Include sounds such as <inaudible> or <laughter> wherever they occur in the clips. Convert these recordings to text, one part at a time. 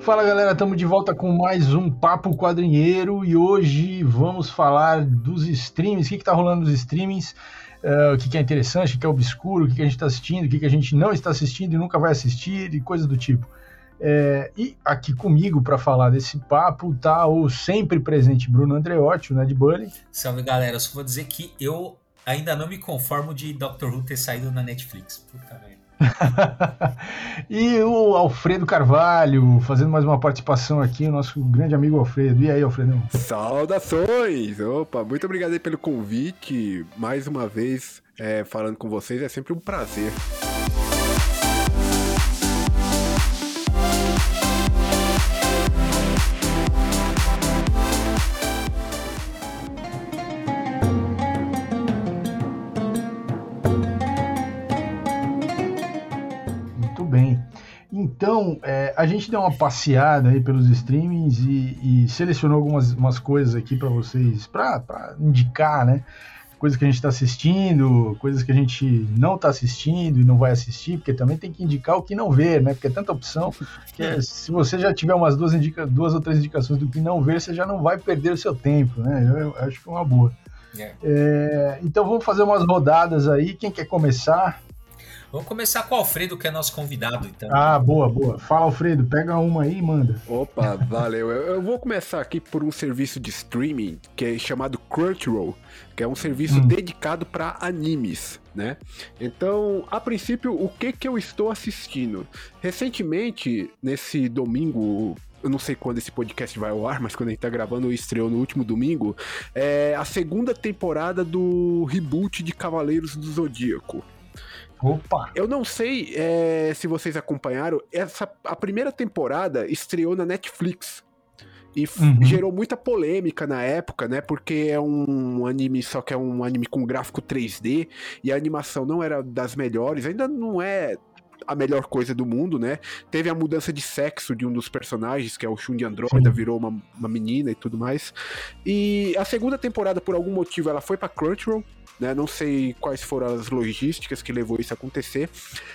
Fala galera, estamos de volta com mais um Papo Quadrinheiro e hoje vamos falar dos streams, o que está rolando nos streamings, uh, o que, que, é interessante, o que, é obscuro, o que, que a gente está assistindo, o que, que a gente não está assistindo e nunca vai assistir e coisas do tipo. É, e aqui comigo para falar desse papo tá o sempre presente Bruno Andreotti, o Ned Bully. Salve galera, eu só vou dizer que eu ainda não me conformo de Doctor Who ter saído na Netflix. Puta merda. <laughs> e o Alfredo Carvalho, fazendo mais uma participação aqui, o nosso grande amigo Alfredo. E aí, Alfredão? Saudações! Opa, muito obrigado aí pelo convite. Mais uma vez, é, falando com vocês, é sempre um prazer. Então, é, a gente deu uma passeada aí pelos streamings e, e selecionou algumas umas coisas aqui para vocês, para indicar, né? Coisas que a gente está assistindo, coisas que a gente não está assistindo e não vai assistir, porque também tem que indicar o que não ver, né? Porque é tanta opção que é, se você já tiver umas duas, indica, duas ou três indicações do que não ver, você já não vai perder o seu tempo, né? Eu, eu acho que é uma boa. Yeah. É, então vamos fazer umas rodadas aí. Quem quer começar? Vamos começar com o Alfredo, que é nosso convidado, então. Ah, boa, boa. Fala, Alfredo, pega uma aí e manda. Opa, valeu. Eu vou começar aqui por um serviço de streaming que é chamado Crunchyroll, que é um serviço hum. dedicado para animes, né? Então, a princípio, o que que eu estou assistindo? Recentemente, nesse domingo eu não sei quando esse podcast vai ao ar, mas quando a gente tá gravando, estreou no último domingo, é a segunda temporada do reboot de Cavaleiros do Zodíaco. Opa! Eu não sei é, se vocês acompanharam, essa, a primeira temporada estreou na Netflix. E uhum. gerou muita polêmica na época, né? Porque é um anime, só que é um anime com gráfico 3D e a animação não era das melhores, ainda não é a melhor coisa do mundo, né? Teve a mudança de sexo de um dos personagens, que é o Shun de Andrômeda, virou uma, uma menina e tudo mais. E a segunda temporada, por algum motivo, ela foi pra Crunchyroll, né? Não sei quais foram as logísticas que levou isso a acontecer.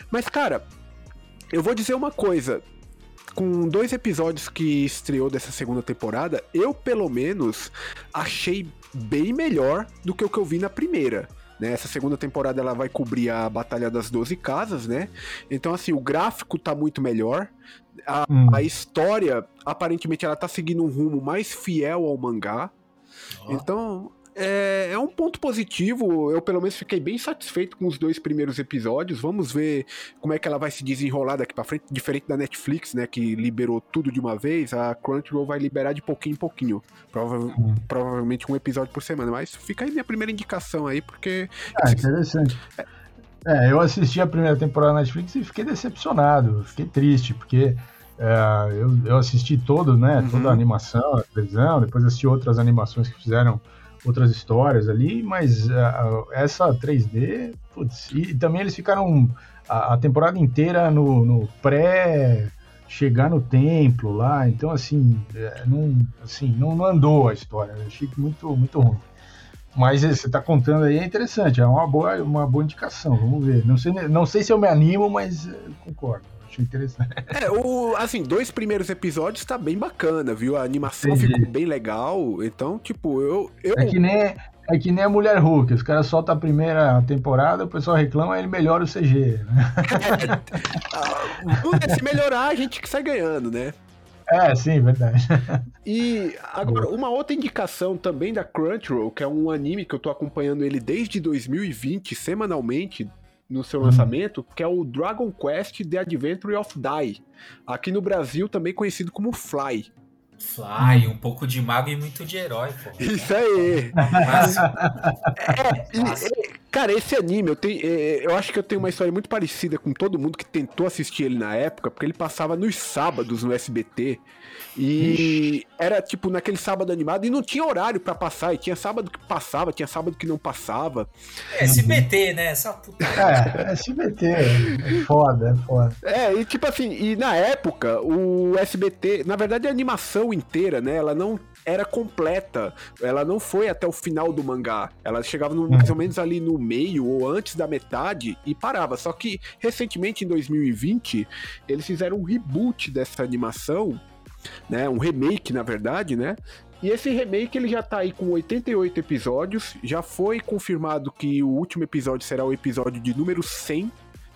Mas, cara, eu vou dizer uma coisa. Com dois episódios que estreou dessa segunda temporada, eu pelo menos achei bem melhor do que o que eu vi na primeira. Né? Essa segunda temporada ela vai cobrir a Batalha das Doze Casas, né? Então, assim, o gráfico tá muito melhor. A, hum. a história, aparentemente, ela tá seguindo um rumo mais fiel ao mangá. Oh. Então, é, é, um ponto positivo. Eu, pelo menos, fiquei bem satisfeito com os dois primeiros episódios. Vamos ver como é que ela vai se desenrolar daqui para frente. Diferente da Netflix, né, que liberou tudo de uma vez, a Crunchyroll vai liberar de pouquinho em pouquinho. Prova. Provavelmente um episódio por semana. Mas fica aí minha primeira indicação aí, porque. Ah, interessante. É, é, eu assisti a primeira temporada da Netflix e fiquei decepcionado, fiquei triste, porque. É, eu, eu assisti todo, né? Uhum. Toda a animação, a televisão, depois assisti outras animações que fizeram outras histórias ali, mas uh, essa 3D, putz, e também eles ficaram a, a temporada inteira no, no, pré chegar no templo lá, então assim, é, não, assim, não, não andou a história, achei muito, muito ruim. Mas você está contando aí é interessante, é uma boa, uma boa indicação, vamos ver. Não sei, não sei se eu me animo, mas concordo interessante. É, o, assim, dois primeiros episódios tá bem bacana, viu? A animação Entendi. ficou bem legal. Então, tipo, eu. eu... É que nem. É que nem a Mulher Hulk, os caras soltam a primeira temporada, o pessoal reclama, ele melhora o CG. Né? <laughs> É, se melhorar, a gente que sai ganhando, né? É, sim, verdade. E agora, uma outra indicação também da Crunchyroll, que é um anime que eu tô acompanhando ele desde 2020, semanalmente, no seu lançamento, que é o Dragon Quest The Adventure of Die. Aqui no Brasil também conhecido como Fly. Fly, um pouco de mago e muito de herói, pô. <laughs> Isso aí! Mas... é, cara, esse anime, eu, tenho, é, eu acho que eu tenho uma história muito parecida com todo mundo que tentou assistir ele na época, porque ele passava nos sábados no SBT. E era tipo naquele sábado animado e não tinha horário para passar. E tinha sábado que passava, tinha sábado que não passava. É SBT, né? Essa puta. É, SBT. É foda, é foda. É, e tipo assim, e na época, o SBT, na verdade a animação inteira, né? Ela não era completa. Ela não foi até o final do mangá. Ela chegava no, mais ou menos ali no meio ou antes da metade e parava. Só que recentemente, em 2020, eles fizeram um reboot dessa animação né? Um remake, na verdade, né? E esse remake ele já tá aí com 88 episódios. Já foi confirmado que o último episódio será o episódio de número 100,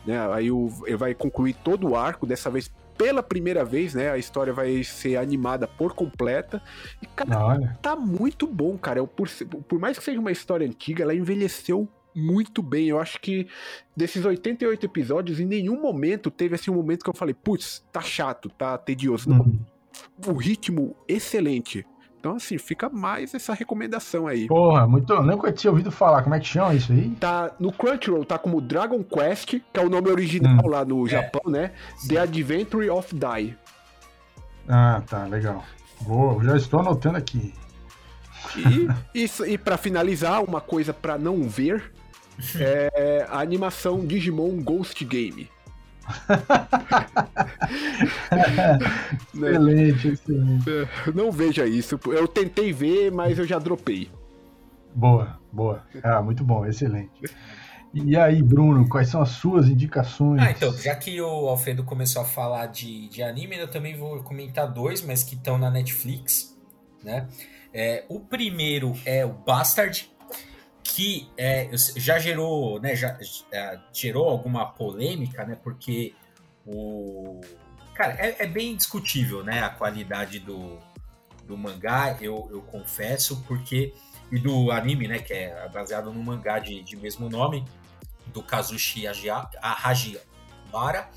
né? Aí o, ele vai concluir todo o arco, dessa vez pela primeira vez, né? A história vai ser animada por completa. E, cara, Olha. tá muito bom, cara. Eu, por, por mais que seja uma história antiga, ela envelheceu muito bem. Eu acho que desses 88 episódios, em nenhum momento teve assim um momento que eu falei, putz, tá chato, tá tedioso. Uhum. O ritmo excelente. Então, assim, fica mais essa recomendação aí. Porra, muito. Eu nunca tinha ouvido falar. Como é que chama isso aí? Tá no Crunchyroll, tá como Dragon Quest, que é o nome original hum. lá no é. Japão, né? The Adventure of Die. Ah, tá, legal. Vou, já estou anotando aqui. E, <laughs> isso, e para finalizar, uma coisa para não ver é a animação Digimon Ghost Game. <laughs> excelente, excelente. É, não veja isso. Eu tentei ver, mas eu já dropei. Boa, boa. Ah, muito bom, excelente. E aí, Bruno, quais são as suas indicações? Ah, então, já que o Alfredo começou a falar de, de anime, eu também vou comentar dois, mas que estão na Netflix, né? É, o primeiro é o Bastard, que é, já gerou, né, já, já, gerou alguma polêmica, né, porque o... Cara, é, é, bem discutível, né, a qualidade do, do mangá, eu, eu confesso, porque... E do anime, né, que é baseado no mangá de, de mesmo nome, do Kazushi Hajibara.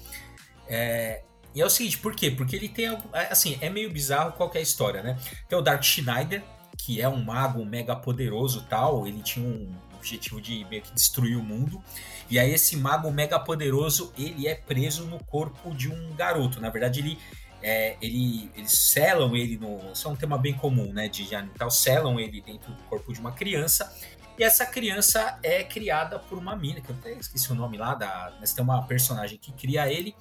É, e é o seguinte, por quê? Porque ele tem, assim, é meio bizarro qual é a história, né? Tem o Dark Schneider, que é um mago mega poderoso tal, ele tinha um objetivo de meio que destruir o mundo. E aí esse mago mega poderoso, ele é preso no corpo de um garoto. Na verdade, ele é, ele, eles selam ele no. Isso é um tema bem comum, né? De tal, selam ele dentro do corpo de uma criança. E essa criança é criada por uma mina, que eu até esqueci o nome lá, da, mas tem uma personagem que cria ele.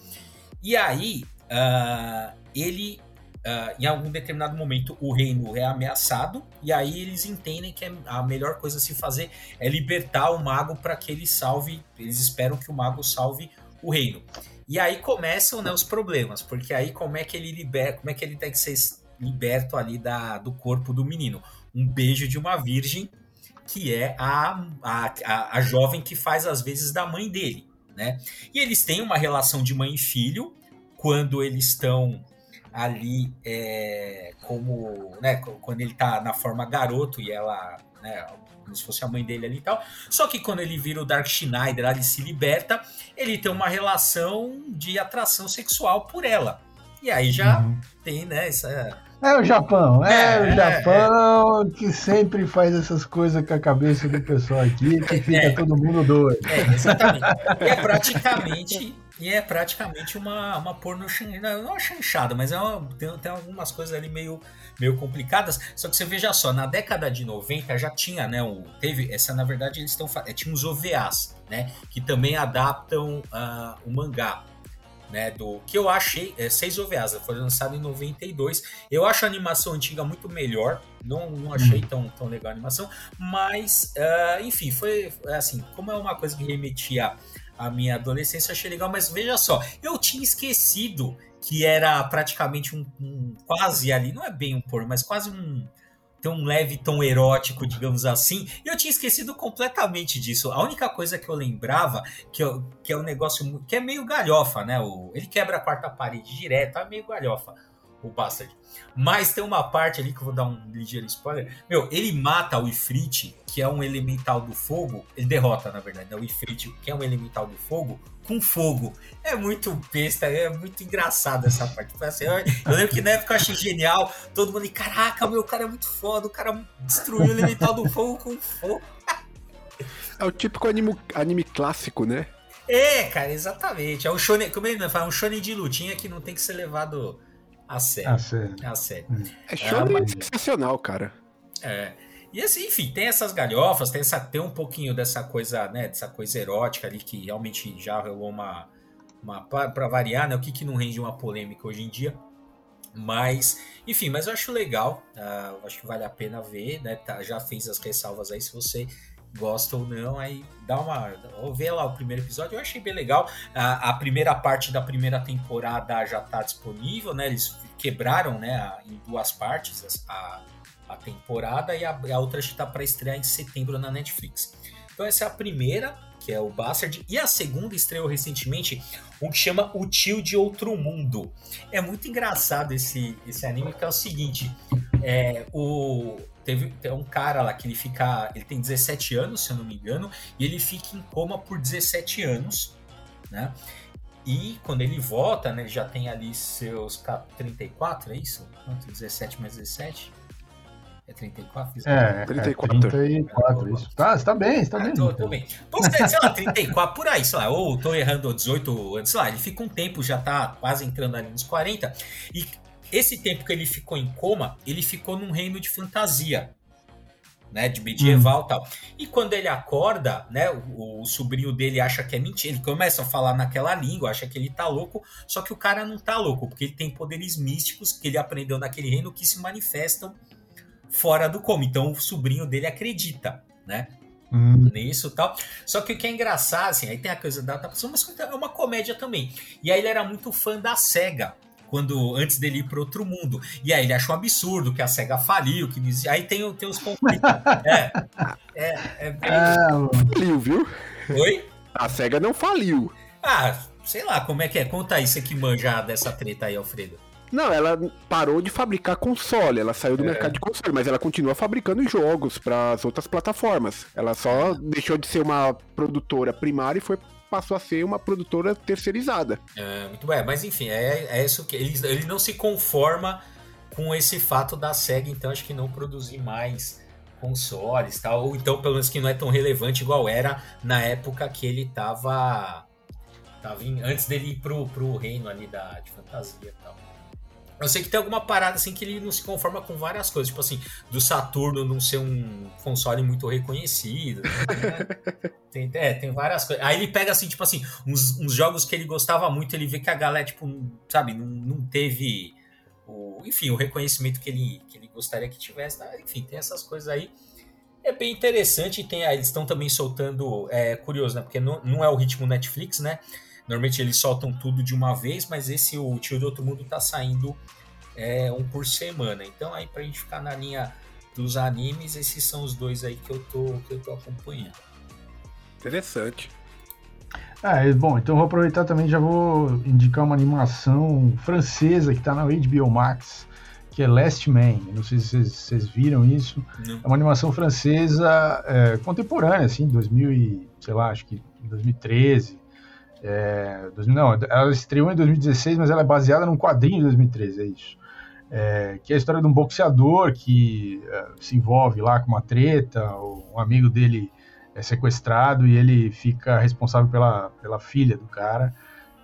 E aí, uh, ele Uh, em algum determinado momento o reino é ameaçado e aí eles entendem que é a melhor coisa a se fazer é libertar o mago para que ele salve, eles esperam que o mago salve o reino. E aí começam né, os problemas, porque aí como é que ele libera, como é que ele tem que ser liberto ali da, do corpo do menino? Um beijo de uma virgem que é a, a, a jovem que faz às vezes da mãe dele, né? E eles têm uma relação de mãe e filho quando eles estão ali é, como, né, quando ele tá na forma garoto e ela, né, como se fosse a mãe dele ali e tal. Só que quando ele vira o Dark Schneider, ele se liberta, ele tem uma relação de atração sexual por ela. E aí já uhum. tem, né, essa... É o Japão, é, é o Japão é, que sempre faz essas coisas com a cabeça do pessoal aqui, que fica <laughs> é. todo mundo doido. É, exatamente. É praticamente e é praticamente uma, uma porno não, não é chanchada, mas é uma, tem, tem algumas coisas ali meio, meio complicadas. Só que você veja só, na década de 90 já tinha, né? O, teve, essa na verdade eles estão é, tinha os OVAs, né? Que também adaptam uh, o mangá. Né, do que eu achei, é, seis OVAs, foi lançado em 92. Eu acho a animação antiga muito melhor, não, não achei hum. tão, tão legal a animação, mas uh, enfim, foi assim, como é uma coisa que remetia a minha adolescência, achei legal, mas veja só, eu tinha esquecido que era praticamente um, um quase ali, não é bem um porno, mas quase um tem um leve tom erótico, digamos assim. E eu tinha esquecido completamente disso. A única coisa que eu lembrava, que, eu, que é um negócio que é meio galhofa, né? O, ele quebra a quarta parede direto, é meio galhofa o Bastard. Mas tem uma parte ali que eu vou dar um ligeiro spoiler. Meu, ele mata o Ifrit, que é um elemental do fogo. Ele derrota, na verdade, né? o Ifrit, que é um elemental do fogo, com fogo. É muito besta, é muito engraçado essa parte. Assim, eu, eu, lembro que na época eu achei genial. Todo mundo, caraca, meu, o cara é muito foda. O cara destruiu o elemental do fogo com fogo. É o típico anime, anime clássico, né? É, cara, exatamente. É um shonen, como ele fala, um shonen de lutinha que não tem que ser levado a sério. A sério. A sério. Hum. É show é, sensacional, cara. É. E assim, enfim, tem essas galhofas, tem, essa, tem um pouquinho dessa coisa, né, dessa coisa erótica ali que realmente já rolou uma. uma para variar, né? O que, que não rende uma polêmica hoje em dia. Mas, enfim, mas eu acho legal. Uh, acho que vale a pena ver, né? Tá, já fiz as ressalvas aí. Se você gosta ou não, aí dá uma. Ou vê lá o primeiro episódio, eu achei bem legal. A, a, primeira parte da primeira temporada já tá disponível, né? Eles quebraram, né, em duas partes a, a temporada e a, a outra está para estrear em setembro na Netflix. Então essa é a primeira, que é o Bastard, e a segunda estreou recentemente, um que chama O Tio de Outro Mundo. É muito engraçado esse, esse anime, que é o seguinte, é, o, teve tem um cara lá que ele fica, ele tem 17 anos, se eu não me engano, e ele fica em coma por 17 anos, né? E quando ele volta, né, ele já tem ali seus 34, é isso? Quanto? 17 mais 17? É 34? É, 34. É 34, isso. Tá, você tá bem, você tá ah, bem. Tô, tô bem. Então, sei lá, 34, por aí, sei lá, ou tô errando 18 anos, sei lá, ele fica um tempo, já tá quase entrando ali nos 40, e esse tempo que ele ficou em coma, ele ficou num reino de fantasia, né, de medieval e hum. tal. E quando ele acorda, né, o, o, sobrinho dele acha que é mentira, ele começa a falar naquela língua, acha que ele tá louco, só que o cara não tá louco, porque ele tem poderes místicos que ele aprendeu naquele reino que se manifestam fora do coma. Então o sobrinho dele acredita, né? Hum. Nisso e tal. Só que o que é engraçado, assim, aí tem a coisa da adaptação, mas é uma comédia também. E aí ele era muito fã da SEGA quando antes dele ir para outro mundo. E aí ele achou um absurdo que a SEGA faliu, que aí tem, tem os conflitos. <laughs> é, é, é bem... ah, faliu, viu? Oi? A SEGA não faliu. Ah, sei lá, como é que é? Conta aí, você que manja dessa treta aí, Alfredo. Não, ela parou de fabricar console, ela saiu do é. mercado de console, mas ela continua fabricando jogos para as outras plataformas. Ela só deixou de ser uma produtora primária e foi passou a ser uma produtora terceirizada. É, muito bem, mas enfim, é, é isso que ele, ele não se conforma com esse fato da SEGA, então acho que não produzir mais consoles, tal, ou então pelo menos que não é tão relevante igual era na época que ele tava, tava em, antes dele ir pro, pro reino ali da, de fantasia e tal. Eu sei que tem alguma parada assim que ele não se conforma com várias coisas, tipo assim, do Saturno não ser um console muito reconhecido. Né? <laughs> tem, é, tem várias coisas. Aí ele pega assim, tipo assim, uns, uns, jogos que ele gostava muito, ele vê que a galera, tipo, sabe, não, não teve o, enfim, o reconhecimento que ele, que ele gostaria que tivesse. Tá? Enfim, tem essas coisas aí. É bem interessante, tem, eles estão também soltando, é curioso, né? Porque não, não é o ritmo Netflix, né? Normalmente eles soltam tudo de uma vez, mas esse o Tio do Outro Mundo tá saindo é, um por semana. Então aí pra gente ficar na linha dos animes, esses são os dois aí que eu tô, que eu tô acompanhando. Interessante. Ah, bom, então vou aproveitar também já vou indicar uma animação francesa que está na HBO Max, que é Last Man. Não sei se vocês, vocês viram isso. Não. É uma animação francesa é, contemporânea, assim, 2000 e, sei lá, acho que 2013. É, não, ela estreou em 2016, mas ela é baseada num quadrinho de 2013, é isso. É, que é a história de um boxeador que é, se envolve lá com uma treta, um amigo dele é sequestrado e ele fica responsável pela, pela filha do cara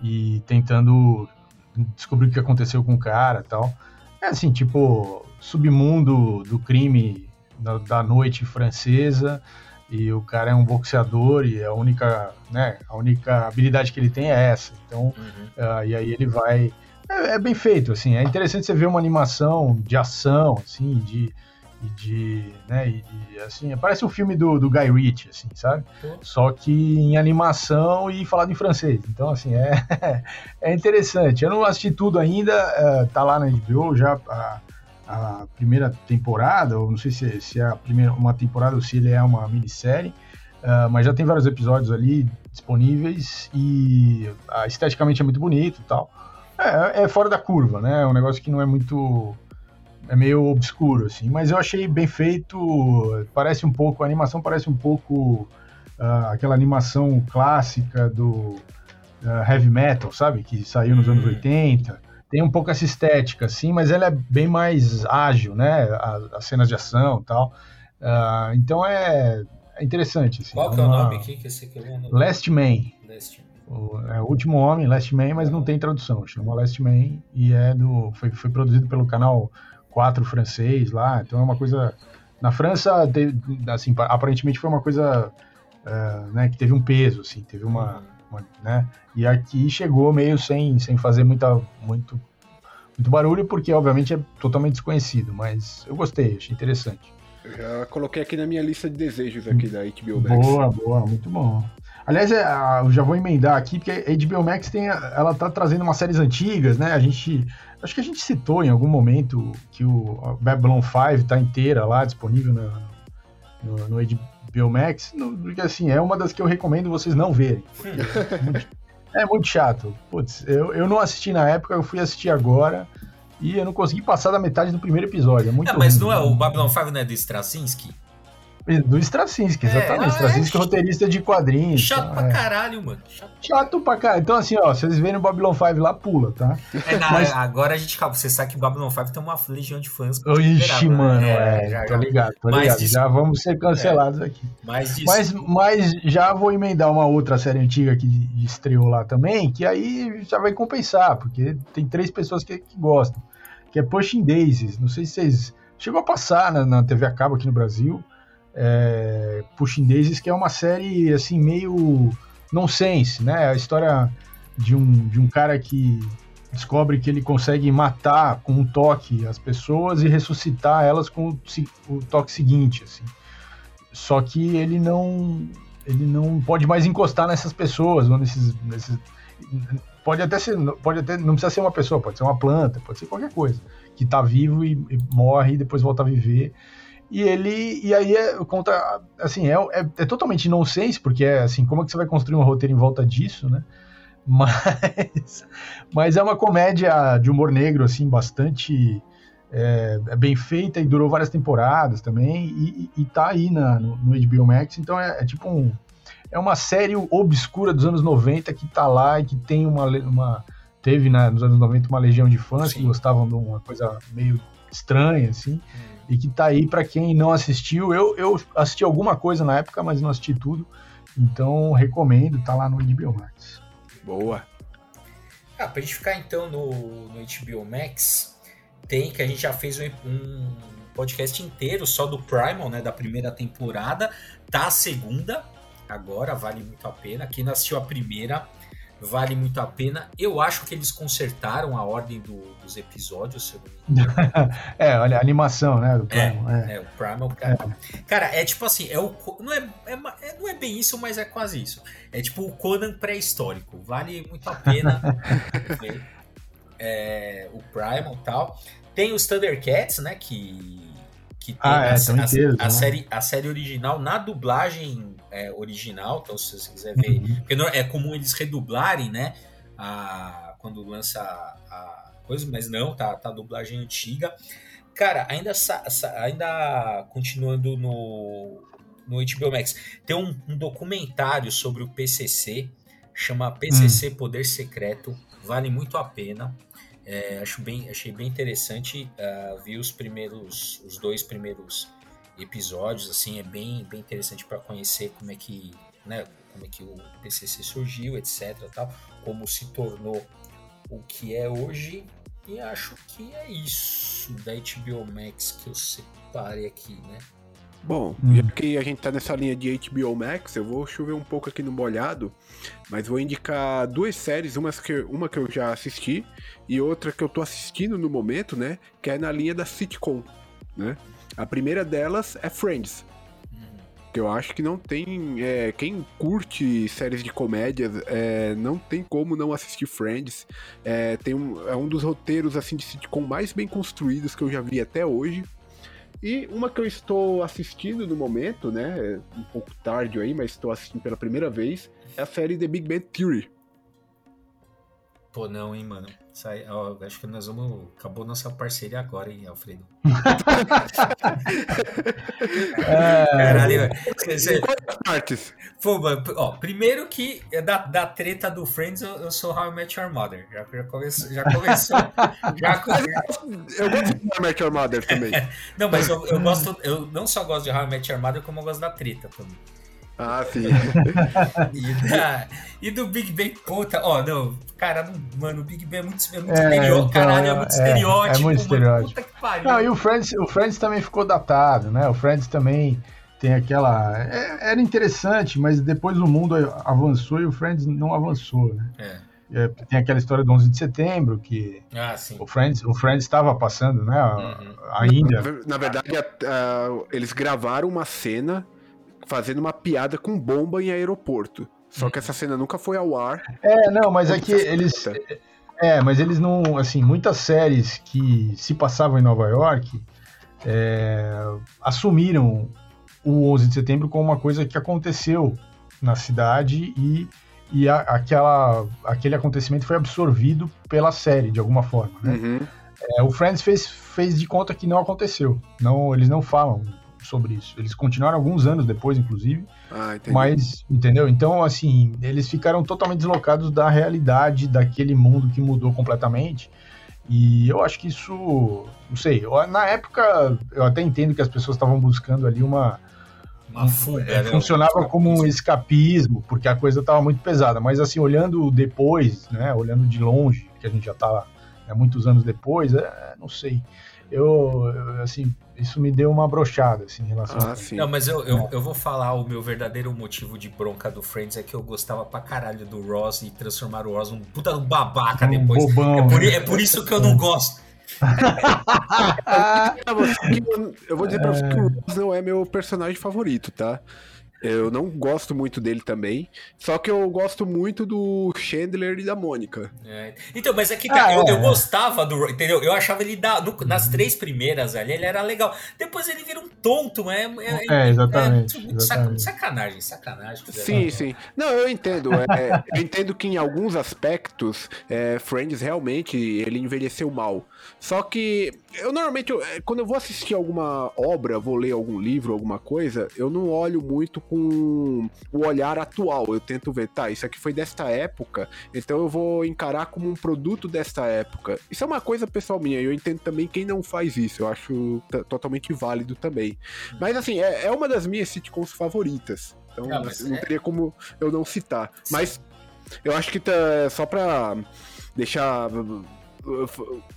e tentando descobrir o que aconteceu com o cara tal. É assim, tipo, submundo do crime da, da noite francesa, e o cara é um boxeador e a única, né, a única habilidade que ele tem é essa. Então, uhum. uh, e aí ele vai é, é, bem feito, assim, é interessante você ver uma animação de ação, assim, de de, né, e, assim, parece um filme do, do Guy Ritchie, assim, sabe? Uhum. Só que em animação e falado em francês. Então, assim, é, <laughs> é interessante. Eu não assisti tudo ainda, uh, tá lá na HBO já a, a primeira temporada, ou não sei se, se é a primeira, uma temporada ou se ele é uma minissérie, uh, mas já tem vários episódios ali disponíveis e uh, esteticamente é muito bonito e tal. É, é, fora da curva, né? É um negócio que não é muito. É meio obscuro, assim. Mas eu achei bem feito. Parece um pouco. A animação parece um pouco uh, aquela animação clássica do uh, heavy metal, sabe? Que saiu nos anos 80. Tem um pouco essa estética, assim, mas ela é bem mais ágil, né? As, as cenas de ação e tal. Uh, então é, é, interessante. Assim, Qual que é o nome aqui que esse aqui é o Last Man. Last Man. O, é o último homem, Last Man, mas não tem tradução. Chama Last Man e é do foi, foi produzido pelo canal 4 francês lá. Então é uma coisa na França, teve, assim, aparentemente foi uma coisa uh, né, que teve um peso, assim, teve uma uhum né? E aqui chegou meio sem, sem fazer muita, muito, muito barulho, porque obviamente é totalmente desconhecido, mas eu gostei, achei interessante. Eu já coloquei aqui na minha lista de desejos aqui da HBO Max. Boa, boa, muito bom. Aliás, é, eu já vou emendar aqui, porque a HBO Max tem, ela tá trazendo umas séries antigas, né? A gente, acho que a gente citou em algum momento que o Babylon 5 tá inteira lá, disponível no, no, no HBO Max, porque assim, é uma das que eu recomendo vocês não verem. <laughs> É muito chato. Putz, eu, eu não assisti na época, eu fui assistir agora e eu não consegui passar da metade do primeiro episódio. É muito não, mas ruim, não é o Babylon 5 não é do Straczynski? Do Straczynski, exatamente. É, Straczynski é roteirista de quadrinhos. Chato tá, pra é. caralho, mano. Chato. Chato pra caralho. Então, assim, ó, se vocês verem o Babylon 5 lá, pula, tá? É, não, Mas... Agora a gente calma. Você sabe que o Babylon 5 tem uma legião de fãs. Ixi, né? mano, é, é já, tô ligado, tô ligado. Disso... Já vamos ser cancelados é, aqui. Mais disso... mas, mas já vou emendar uma outra série antiga que estreou lá também, que aí já vai compensar, porque tem três pessoas que, que gostam. Que é Pushing Daisies. Não sei se vocês. Chegou a passar na, na TV a cabo aqui no Brasil é, Pushing Daisies, que é uma série assim meio nonsense, né? A história de um, de um cara que descobre que ele consegue matar com um toque as pessoas e ressuscitar elas com o, o toque seguinte, assim. Só que ele não ele não pode mais encostar nessas pessoas ou nesses, nesses pode até ser pode até não precisa ser uma pessoa, pode ser uma planta, pode ser qualquer coisa que está vivo e, e morre e depois volta a viver e ele. E aí é conta. Assim, é, é, é, totalmente nonsense, porque é assim, como é que você vai construir um roteiro em volta disso, né? <laughs> Mas, mas é uma comédia de humor negro, assim, bastante é, é bem feita e durou várias temporadas também. E, e tá aí na, no, no HBO Max, então é, é, tipo um. É uma série obscura dos anos 90 que tá lá e que tem uma. uma teve né, nos anos 90 uma legião de fãs Sim. que gostavam de uma coisa meio estranha, assim. Hum e que tá aí para quem não assistiu. Eu, eu assisti alguma coisa na época, mas não assisti tudo. Então recomendo, tá lá no HBO Max. Boa. Ah, pra gente ficar então no, no HBO Max, tem que a gente já fez um, um podcast inteiro só do Primal, né? Da primeira temporada. Tá a segunda, agora vale muito a pena. Quem não assistiu a primeira, vale muito a pena. Eu acho que eles consertaram a ordem do, dos episódios, se eu não me <laughs> É, olha, a animação, né? Do Primal, é, é. é, o Primal. Cara, é. cara, é tipo assim, é o, não, é, é, é, não é bem isso, mas é quase isso. É tipo o Conan pré-histórico. Vale muito a pena <laughs> ver é, o Primal e tal. Tem os Thundercats, né? Que que tem ah, é, a, a, a né? série, a série original na dublagem é, original, então se você quiser ver, uhum. porque é comum eles redublarem, né, a, quando lança a, coisa, mas não, tá, tá a dublagem antiga. Cara, ainda, ainda continuando no, no HBO Max, tem um, um documentário sobre o PCC, chama PCC hum. Poder Secreto, vale muito a pena. É, acho bem, achei bem interessante uh, ver os primeiros, os dois primeiros episódios, assim, é bem, bem interessante para conhecer como é que, né, como é que o PCC surgiu, etc, tal, como se tornou o que é hoje. E acho que é isso da HBO Max que eu separei aqui, né? Bom, hum. já que a gente tá nessa linha de HBO Max, eu vou chover um pouco aqui no molhado, mas vou indicar duas séries, uma que, uma que eu já assisti e outra que eu tô assistindo no momento, né? Que é na linha da sitcom, né? A primeira delas é Friends. Que eu acho que não tem. É, quem curte séries de comédia é, não tem como não assistir Friends. É, tem um, é um dos roteiros assim de sitcom mais bem construídos que eu já vi até hoje. E uma que eu estou assistindo no momento, né? Um pouco tarde aí, mas estou assistindo pela primeira vez, é a série The Big Bang Theory. Pô, não, hein, mano. Sai, ó, acho que nós vamos. Acabou nossa parceria agora, hein, Alfredo? <laughs> é... Caralho, você... partes. Pô, mano, ó, primeiro que é da, da treta do Friends, eu, eu sou How I Met Your Mother. Já, já começou. Já começou <laughs> já, eu gosto de How I Met Your Mother também. <laughs> não, mas eu, eu gosto. Eu não só gosto de How I Met Your Mother, como eu gosto da treta também. Ah, sim. <laughs> e, da, e, do Big Bang, puta, ó, não, cara, mano, o Big Bang é muito, é muito é, estereótipo, então, caralho, é muito é, estereótipo. É muito estereótipo. Mano, puta que pariu. Não, e o Friends, o Friends também ficou datado, né? O Friends também tem aquela. É, era interessante, mas depois o mundo avançou e o Friends não avançou, né? É. é, tem aquela história do 11 de setembro, que ah, o Friends o Friends estava passando, né, uhum. ainda. Na, na verdade, a, a, eles gravaram uma cena fazendo uma piada com bomba em aeroporto. Só que essa cena nunca foi ao ar. É, não, mas é que eles. É, mas eles não. Assim, muitas séries que se passavam em Nova York é, assumiram o 11 de setembro como uma coisa que aconteceu na cidade e, e a, aquela, aquele acontecimento foi absorvido pela série, de alguma forma. Né? Uhum. É, o Friends fez, fez de conta que não aconteceu. Não, eles não falam sobre isso. Eles continuaram alguns anos depois, inclusive. Ah, mas, entendeu? Então, assim, eles ficaram totalmente deslocados da realidade daquele mundo que mudou completamente. E eu acho que isso, não sei, na época eu até entendo que as pessoas estavam buscando ali uma. Uma fuga, é, né? Funcionava como um escapismo, porque a coisa estava muito pesada. Mas, assim, olhando depois, né, olhando de longe, que a gente já está né, muitos anos depois, é, não sei eu, assim, isso me deu uma brochada, assim, em relação ah, a... Sim. Não, mas eu, eu, eu, vou falar o meu verdadeiro motivo de bronca do Friends é que eu gostava pra caralho do Ross e transformar o Ross num puta um babaca um depois. Bobão, é, por, né? é por isso que eu não gosto. <laughs> eu vou dizer pra você que o Ross não é meu personagem favorito, tá? Eu não gosto muito dele também. Só que eu gosto muito do Chandler e da Mônica. É. Então, mas é que, cara, ah, eu, é. eu, gostava do. Entendeu? Eu achava ele da, do, nas três primeiras ali, ele era legal. Depois ele vira um tonto, é. É, é exatamente, é, exatamente. Sacanagem, sacanagem. Sim, sim. Não, eu entendo. É, eu entendo que em alguns aspectos, é, Friends realmente ele envelheceu mal. Só que eu normalmente, eu, é, quando eu vou assistir alguma obra, vou ler algum livro, alguma coisa, eu não olho muito com o olhar atual. Eu tento ver, tá, isso aqui foi desta época, então eu vou encarar como um produto desta época. Isso é uma coisa pessoal minha, eu entendo também quem não faz isso, eu acho totalmente válido também. Mas assim, é, é uma das minhas sitcoms favoritas. Então não, não é... teria como eu não citar. Sim. Mas eu acho que tá, só pra deixar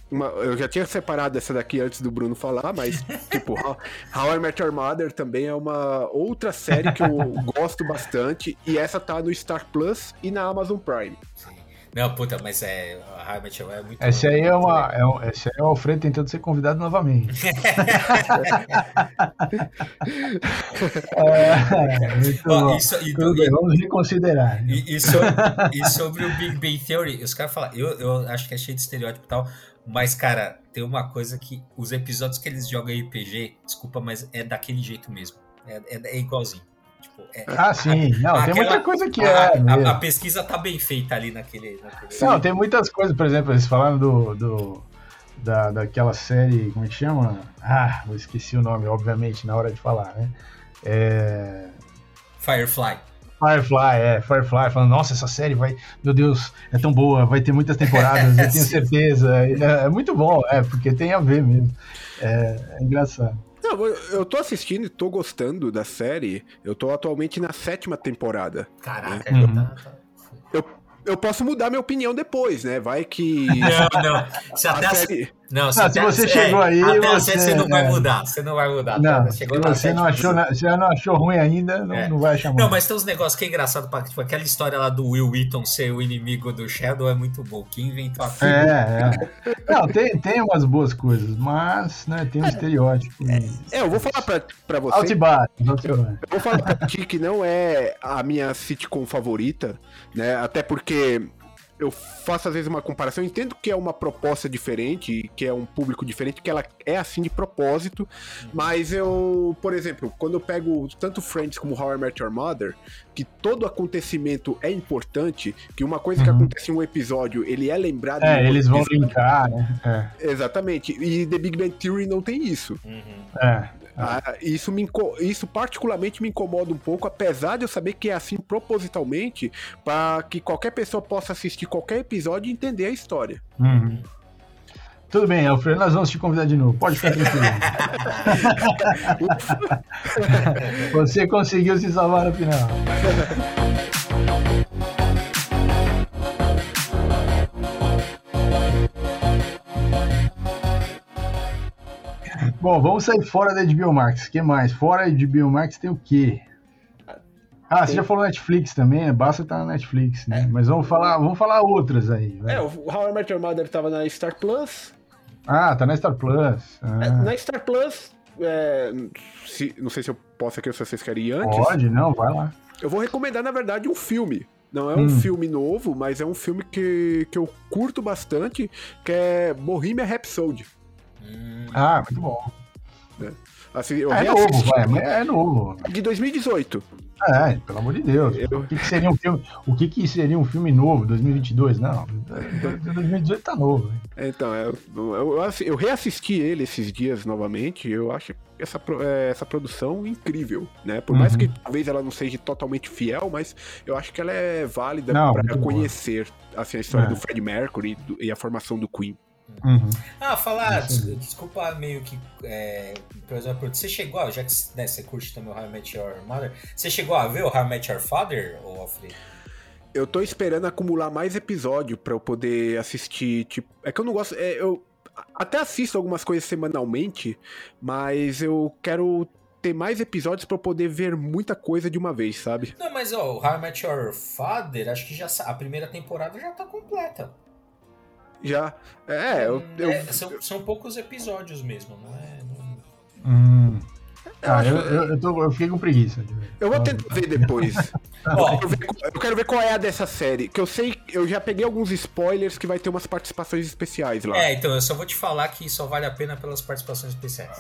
uma, eu já tinha separado essa daqui antes do Bruno falar, mas, <laughs> tipo, How, How I Met Your Mother também é uma outra série que eu <laughs> gosto bastante, e essa tá no Star Plus e na Amazon Prime. Não, puta, mas é. A I é muito. Esse aí é, uma, é, um, esse aí é o Alfredo tentando ser convidado novamente. <laughs> é, muito bom. Isso, e, Tudo bem, vamos reconsiderar. E, e, sobre, e sobre o Big Bang Theory, os caras falam, eu, eu acho que é cheio de estereótipo e tal, mas, cara, tem uma coisa que os episódios que eles jogam RPG, desculpa, mas é daquele jeito mesmo. É, é, é igualzinho. Tipo, é, ah, sim. Não, aquela, tem muita coisa que a, é. A, a, pesquisa tá bem feita ali naquele. naquele... Não, tem muitas coisas, por exemplo, eles falaram do, do, da, daquela série, como é que chama? Ah, eu esqueci o nome, obviamente, na hora de falar, né? É... Firefly. Firefly, é, Firefly, falando, nossa, essa série vai, meu Deus, é tão boa, vai ter muitas temporadas, eu <laughs> tenho certeza. É, é, muito bom, é, porque tem a ver mesmo. É, é engraçado. Não, eu tô assistindo e tô gostando da série. Eu tô atualmente na sétima temporada. Caraca, né? tá, tá. Eu, eu posso mudar minha opinião depois, né? Vai que. <laughs> Não, não. Se até a série... Não, se, se você chegou é, aí. Até você, você não vai é. mudar. Você não vai mudar. Não, tá? se você não, achou, você não achou ruim ainda, não, é. não vai chamar. Não, mas tem uns negócios que é engraçado. Tipo, aquela história lá do Will Wheaton ser o inimigo do Shadow é muito bom. Quem inventou aquilo? É, é. Não, tem, tem umas boas coisas, mas né, tem um é. estereótipo. É, é, eu vou falar pra, pra você. Altibar, eu, eu vou falar pra ti que não é a minha sitcom favorita, né? Até porque eu faço às vezes uma comparação, eu entendo que é uma proposta diferente, que é um público diferente, que ela é assim de propósito, mas eu, por exemplo, quando eu pego tanto Friends como How I Met Your Mother, que todo acontecimento é importante, que uma coisa uhum. que acontece em um episódio, ele é lembrado... É, eles vão linkar, né? É. Exatamente, e The Big Bang Theory não tem isso. Uhum. É. Ah, isso, me, isso particularmente me incomoda um pouco, apesar de eu saber que é assim propositalmente, para que qualquer pessoa possa assistir qualquer episódio e entender a história. Uhum. Tudo bem, Alfredo, nós vamos te convidar de novo. Pode ficar tranquilo. <laughs> Você conseguiu se salvar no final. <laughs> Bom, vamos sair fora da HBO Max. O que mais? Fora de HBO Max tem o quê? Ah, você já falou Netflix também, né? Basta estar tá na Netflix, né? É. Mas vamos falar, vamos falar outras aí. Vai. É, o How I Met Your Mother tava na Star Plus. Ah, tá na Star Plus. Ah. É, na Star Plus, é, se, não sei se eu posso aqui, se vocês querem ir antes. Pode, não, vai lá. Eu vou recomendar, na verdade, um filme. Não é um hum. filme novo, mas é um filme que, que eu curto bastante, que é Bohemia Rhapsody. Hum. Ah, muito bom. É, assim, eu é novo, vai, é novo. De 2018. É, pelo amor de Deus. Eu... O, que, que, seria um filme, o que, que seria um filme novo, 2022? Não, 2018 tá novo. Então, eu, eu, eu, reassisti ele esses dias novamente eu acho essa, é, essa produção incrível, né? Por uhum. mais que talvez ela não seja totalmente fiel, mas eu acho que ela é válida para conhecer assim, a história é. do Fred Mercury e a formação do Queen. Uhum. Ah, falar, des desculpa meio que. É, por exemplo, você chegou, já que né, você curte também o How I Met Your Mother, você chegou a ver o How I Met Your Father, ou Alfredo? Eu tô esperando acumular mais episódio para eu poder assistir. Tipo, é que eu não gosto. É, eu até assisto algumas coisas semanalmente, mas eu quero ter mais episódios para poder ver muita coisa de uma vez, sabe? Não, mas ó, o How I Met Your Father, acho que já a primeira temporada já tá completa. Já. É, eu. eu... É, são, são poucos episódios mesmo, não é? Não... Hum. Ah, eu, eu, eu, tô, eu, fiquei com preguiça. Eu vou tentar ver depois. <laughs> eu, quero ver, eu, quero ver, qual é a dessa série. Que eu sei, eu já peguei alguns spoilers que vai ter umas participações especiais lá. É, então eu só vou te falar que só vale a pena pelas participações especiais.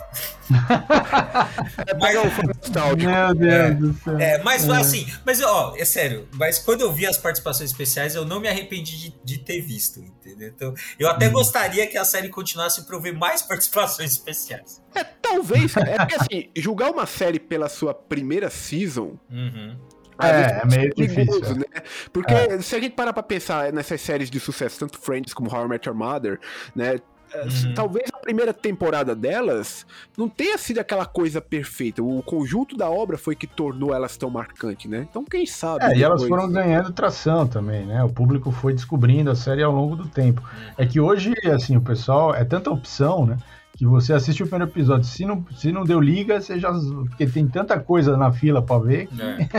<laughs> é mas, o nostálgico. Meu Deus é, do céu. É, mas é. assim, mas ó, é sério, mas quando eu vi as participações especiais, eu não me arrependi de, de ter visto, entendeu? Então, eu até hum. gostaria que a série continuasse pra eu ver mais <laughs> participações especiais. É, talvez, É porque assim, julgar uma série pela sua primeira season. Uhum. É, é meio perigoso, difícil. né? Porque é. se a gente parar pra pensar nessas séries de sucesso, tanto Friends como How I Met Your Mother, né? Uhum. Talvez a primeira temporada delas não tenha sido aquela coisa perfeita. O conjunto da obra foi que tornou elas tão marcantes, né? Então, quem sabe. É, depois... e elas foram ganhando tração também, né? O público foi descobrindo a série ao longo do tempo. É que hoje, assim, o pessoal é tanta opção, né? Que você assiste o primeiro episódio. Se não, se não deu liga, você já. Porque tem tanta coisa na fila pra ver. Que... É.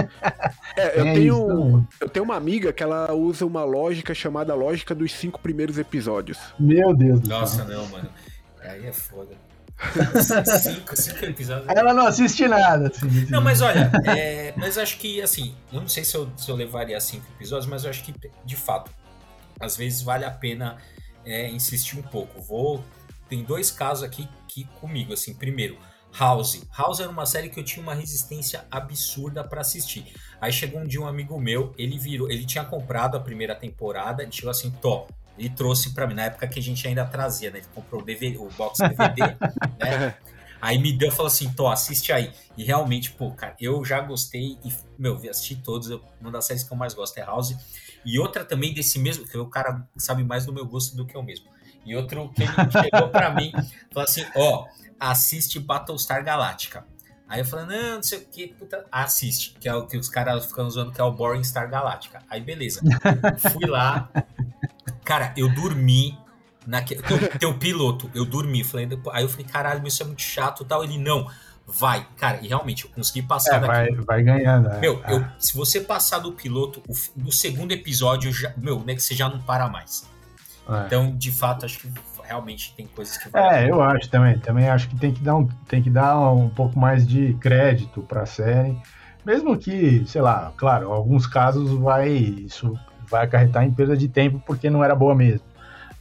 <laughs> é, eu, é tenho, eu tenho uma amiga que ela usa uma lógica chamada lógica dos cinco primeiros episódios. Meu Deus do Nossa, céu. não, mano. Aí é foda. <laughs> cinco, cinco episódios. Ela não assiste nada. Assim, não, mas olha, é, mas acho que, assim, eu não sei se eu, se eu levaria cinco episódios, mas eu acho que, de fato, às vezes vale a pena é, insistir um pouco. Vou tem dois casos aqui que comigo, assim, primeiro, House. House era uma série que eu tinha uma resistência absurda para assistir. Aí chegou um dia um amigo meu, ele virou, ele tinha comprado a primeira temporada, ele chegou assim, top. Ele trouxe para mim na época que a gente ainda trazia, né? Ele comprou o, DVD, o box DVD, <laughs> né? Aí me deu e falou assim, Tô, assiste aí. E realmente, pô, cara, eu já gostei e, meu, assisti todos. Uma das séries que eu mais gosto é House. E outra também desse mesmo, que o cara sabe mais do meu gosto do que eu mesmo. E outro que ele chegou para mim, falou assim: ó, assiste Battlestar Galactica. Aí eu falei, não, não sei o que, puta, assiste, que é o que os caras ficam usando, que é o Boring Star Galactica. Aí beleza. Fui lá. Cara, eu dormi naquele. Teu piloto, eu dormi. Falei, aí eu falei, caralho, isso é muito chato tal. Ele, não, vai. Cara, e realmente, eu consegui passar é, daqui. Vai, vai ganhando. É. Meu, eu, se você passar do piloto, o, no segundo episódio, já, meu, né, que você já não para mais. É. Então, de fato, acho que realmente tem coisas que. É, eu acho também. Também acho que tem que dar um, tem que dar um pouco mais de crédito para a série. Mesmo que, sei lá, claro, em alguns casos vai isso vai acarretar em perda de tempo porque não era boa mesmo.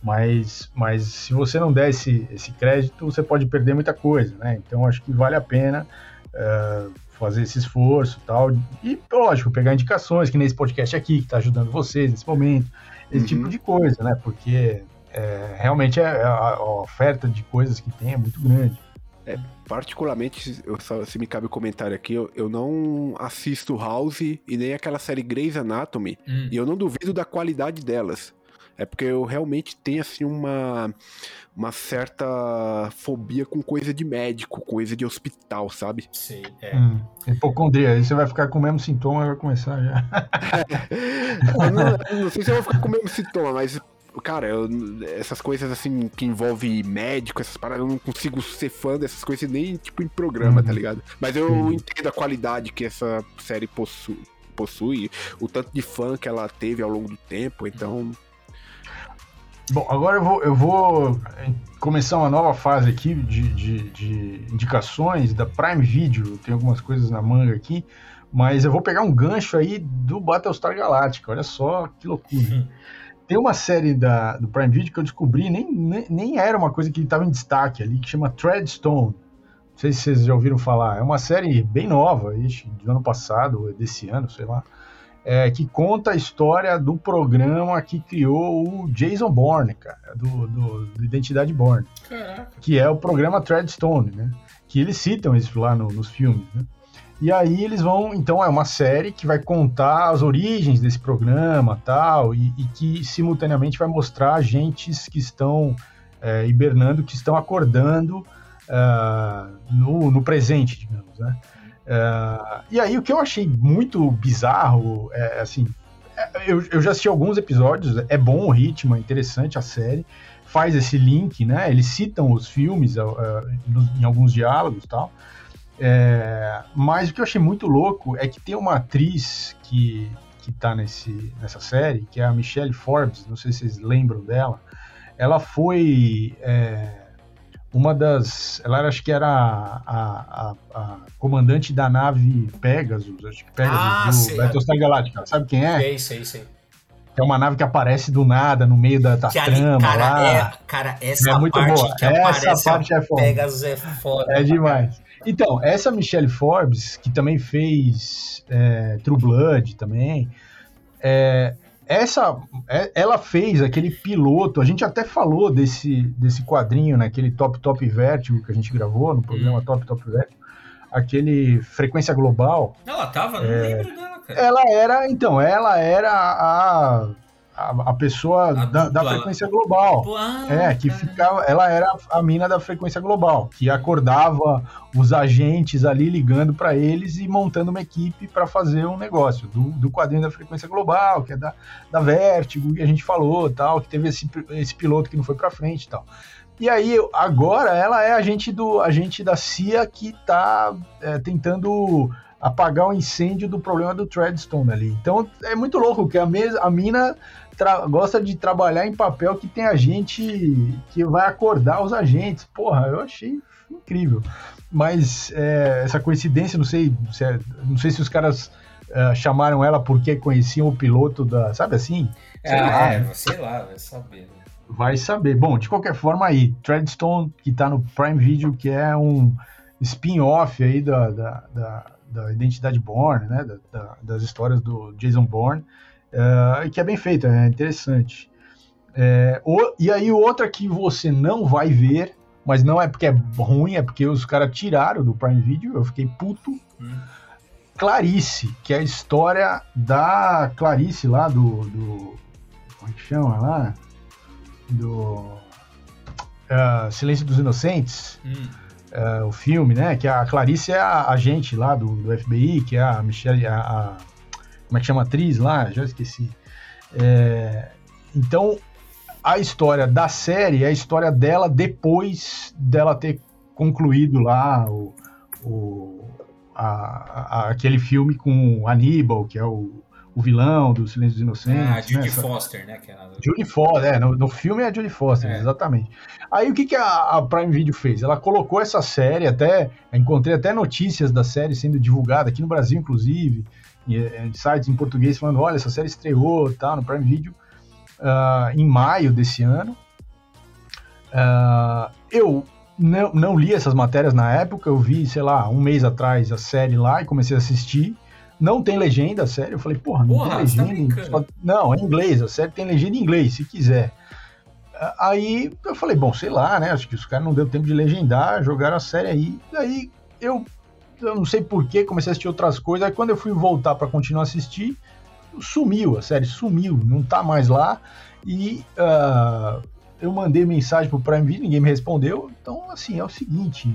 Mas, mas se você não der esse, esse crédito, você pode perder muita coisa, né? Então acho que vale a pena uh, fazer esse esforço e tal. E, lógico, pegar indicações, que nesse podcast aqui, que está ajudando vocês nesse momento esse tipo uhum. tipo de coisa, né? Porque é, realmente é, a, a, oferta de coisas que tem é muito grande. É, particularmente, eu, se me cabe o comentário aqui, eu, eu, não assisto House e nem aquela série Grey's Anatomy, hum. e eu não duvido da qualidade delas. É porque eu realmente tenho assim uma uma certa fobia com coisa de médico, coisa de hospital, sabe? Sim, é. Hum, hipocondria, aí você vai ficar com o mesmo sintoma e vai começar já. <laughs> não, não, sei se eu vou ficar com o mesmo sintoma, mas cara, eu, essas coisas assim que envolve médico, essas paradas, eu não consigo ser fã dessas coisas nem tipo em programa, tá uhum. tá ligado? Mas eu Sim. entendo a qualidade que essa série possui possui, o tanto de fã que ela teve ao longo do tempo, então. Bom, agora eu vou, eu vou começar uma nova fase aqui de, de, de indicações da Prime Video. Tem algumas coisas na manga aqui, mas eu vou pegar um gancho aí do Battlestar Galactica. Olha só que loucura. Uhum. Tem uma série da, do Prime Video que eu descobri, nem, nem, nem era uma coisa que estava em destaque ali, que chama Treadstone. Não sei se vocês já ouviram falar. É uma série bem nova, do ano passado, desse ano, sei lá. É, que conta a história do programa que criou o Jason Bourne, cara, do, do, do Identidade Bourne. Caraca. Que é o programa Treadstone, né? Que eles citam isso lá no, nos filmes, né? E aí eles vão, então é uma série que vai contar as origens desse programa tal, e, e que simultaneamente vai mostrar agentes que estão é, hibernando, que estão acordando uh, no, no, presente, digamos, né? Uh, e aí o que eu achei muito bizarro, é assim, é, eu, eu já assisti alguns episódios, é bom o ritmo, é interessante a série, faz esse link, né? Eles citam os filmes uh, em alguns diálogos tal, é, mas o que eu achei muito louco é que tem uma atriz que, que tá nesse, nessa série, que é a Michelle Forbes, não sei se vocês lembram dela. Ela foi é, uma das. Ela era, acho que era a, a, a, comandante da nave Pegasus, acho que Pegasus ah, do Battlestar Galactica. Sabe quem é? Sei, sei, sei. É uma nave que aparece do nada no meio da, da que trama ali, cara, lá. É, cara, essa é muito parte boa. que essa parte é foda. Pegasus é foda. É demais. Então, essa Michelle Forbes, que também fez é, True Blood também, é, essa, é, ela fez aquele piloto, a gente até falou desse, desse quadrinho, naquele né, Top Top Vértigo que a gente gravou no programa hum. Top Top Vértigo, aquele Frequência Global. Ela tava, não é, lembro dela, cara. Ela era, então, ela era a a, a pessoa a da, da, frequência global. É, que ficava. Ela era a mina da frequência global, que acordava os agentes ali ligando para eles e montando uma equipe para fazer um negócio do, do quadrinho da frequência global, que é da, da Vertigo, que a gente falou, tal, que teve esse, esse piloto que não foi para frente e tal. E aí, agora ela é agente do agente da CIA que está é, tentando apagar o incêndio do problema do Treadstone ali. Então é muito louco que a, mes a mina gosta de trabalhar em papel que tem a gente que vai acordar os agentes. Porra, eu achei incrível. Mas é, essa coincidência, não sei, se é, não sei se os caras é, chamaram ela porque conheciam o piloto da. Sabe assim? Sei ah, lá, é, sei lá, vai saber. Né? Vai saber. Bom, de qualquer forma aí, Treadstone, que tá no Prime Video, que é um spin-off aí da, da, da, da, Identidade Born, né? Da, das histórias do Jason Bourne é, que é bem feito, é interessante. É, o, e aí outra que você não vai ver, mas não é porque é ruim, é porque os caras tiraram do Prime Video, eu fiquei puto. Hum. Clarice, que é a história da Clarice lá do. do como é que chama lá? Do. Uh, Silêncio dos Inocentes. Hum. Uh, o filme, né? Que a Clarice é a agente lá do, do FBI, que é a Michelle, a, a como é que chama a atriz lá? Já esqueci. É, então, a história da série é a história dela depois dela ter concluído lá o, o a, a, aquele filme com Aníbal, que é o, o vilão do Silêncio dos Inocentes. Ah, Judy né? Foster, né? Que é Judy Foster, é, no, no, filme é a Judy Foster, é. exatamente. Aí o que, que a, a, Prime Video fez? Ela colocou essa série, até encontrei até notícias da série sendo divulgada aqui no Brasil, inclusive, sites em português falando, olha, essa série estreou tá, no Prime Video uh, em maio desse ano. Uh, eu não, não li essas matérias na época, eu vi, sei lá, um mês atrás a série lá e comecei a assistir. Não tem legenda a série, eu falei, porra, não porra, tem tá legenda. Tá não, é em inglês, a série tem legenda em inglês, se quiser. Ah, aí eu falei, bom, sei lá, né? Acho que os caras não deu tempo de legendar, jogaram a série aí. Daí eu eu não sei porquê, comecei a assistir outras coisas. Aí quando eu fui voltar para continuar a assistir, sumiu, a série sumiu, não tá mais lá. E uh, eu mandei mensagem pro Prime Video, ninguém me respondeu. Então, assim, é o seguinte: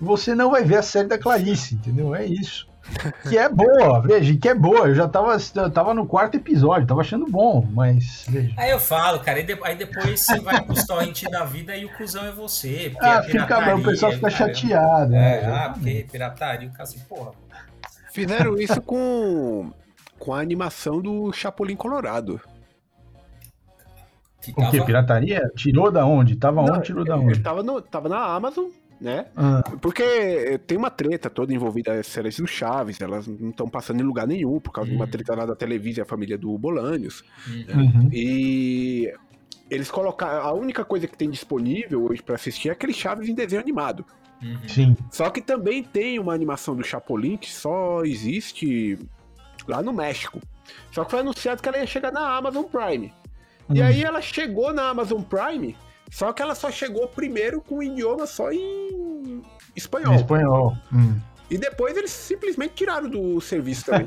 você não vai ver a série da Clarice, entendeu? É isso. <laughs> Que é boa, veja, que é boa. Eu já tava, eu tava no quarto episódio, tava achando bom, mas. Veja. Aí eu falo, cara, aí depois você vai pros torrent da vida e o cuzão é você. Porque ah, fica, o pessoal fica cara, chateado. É, né? ah, porque pirataria, o caso, porra. Fizeram isso com com a animação do Chapolin Colorado. Que tava... O que? Pirataria? Tirou da onde? Tava Não, onde? Tirou da onde? Ele tava, no, tava na Amazon, né? Ah. Porque tem uma treta toda envolvida as séries do Chaves, elas não estão passando em lugar nenhum, por causa uhum. de uma uhum. treta lá da televisão a família do Bolanios. Uhum. Né? E eles colocaram. A única coisa que tem disponível hoje para assistir é aquele Chaves em desenho animado. Uhum. Sim. Só que também tem uma animação do Chapolin que só existe lá no México. Só que foi anunciado que ela ia chegar na Amazon Prime. Uhum. E aí ela chegou na Amazon Prime, só que ela só chegou primeiro com o idioma só em espanhol. Em espanhol. Hum. E depois eles simplesmente tiraram do serviço também.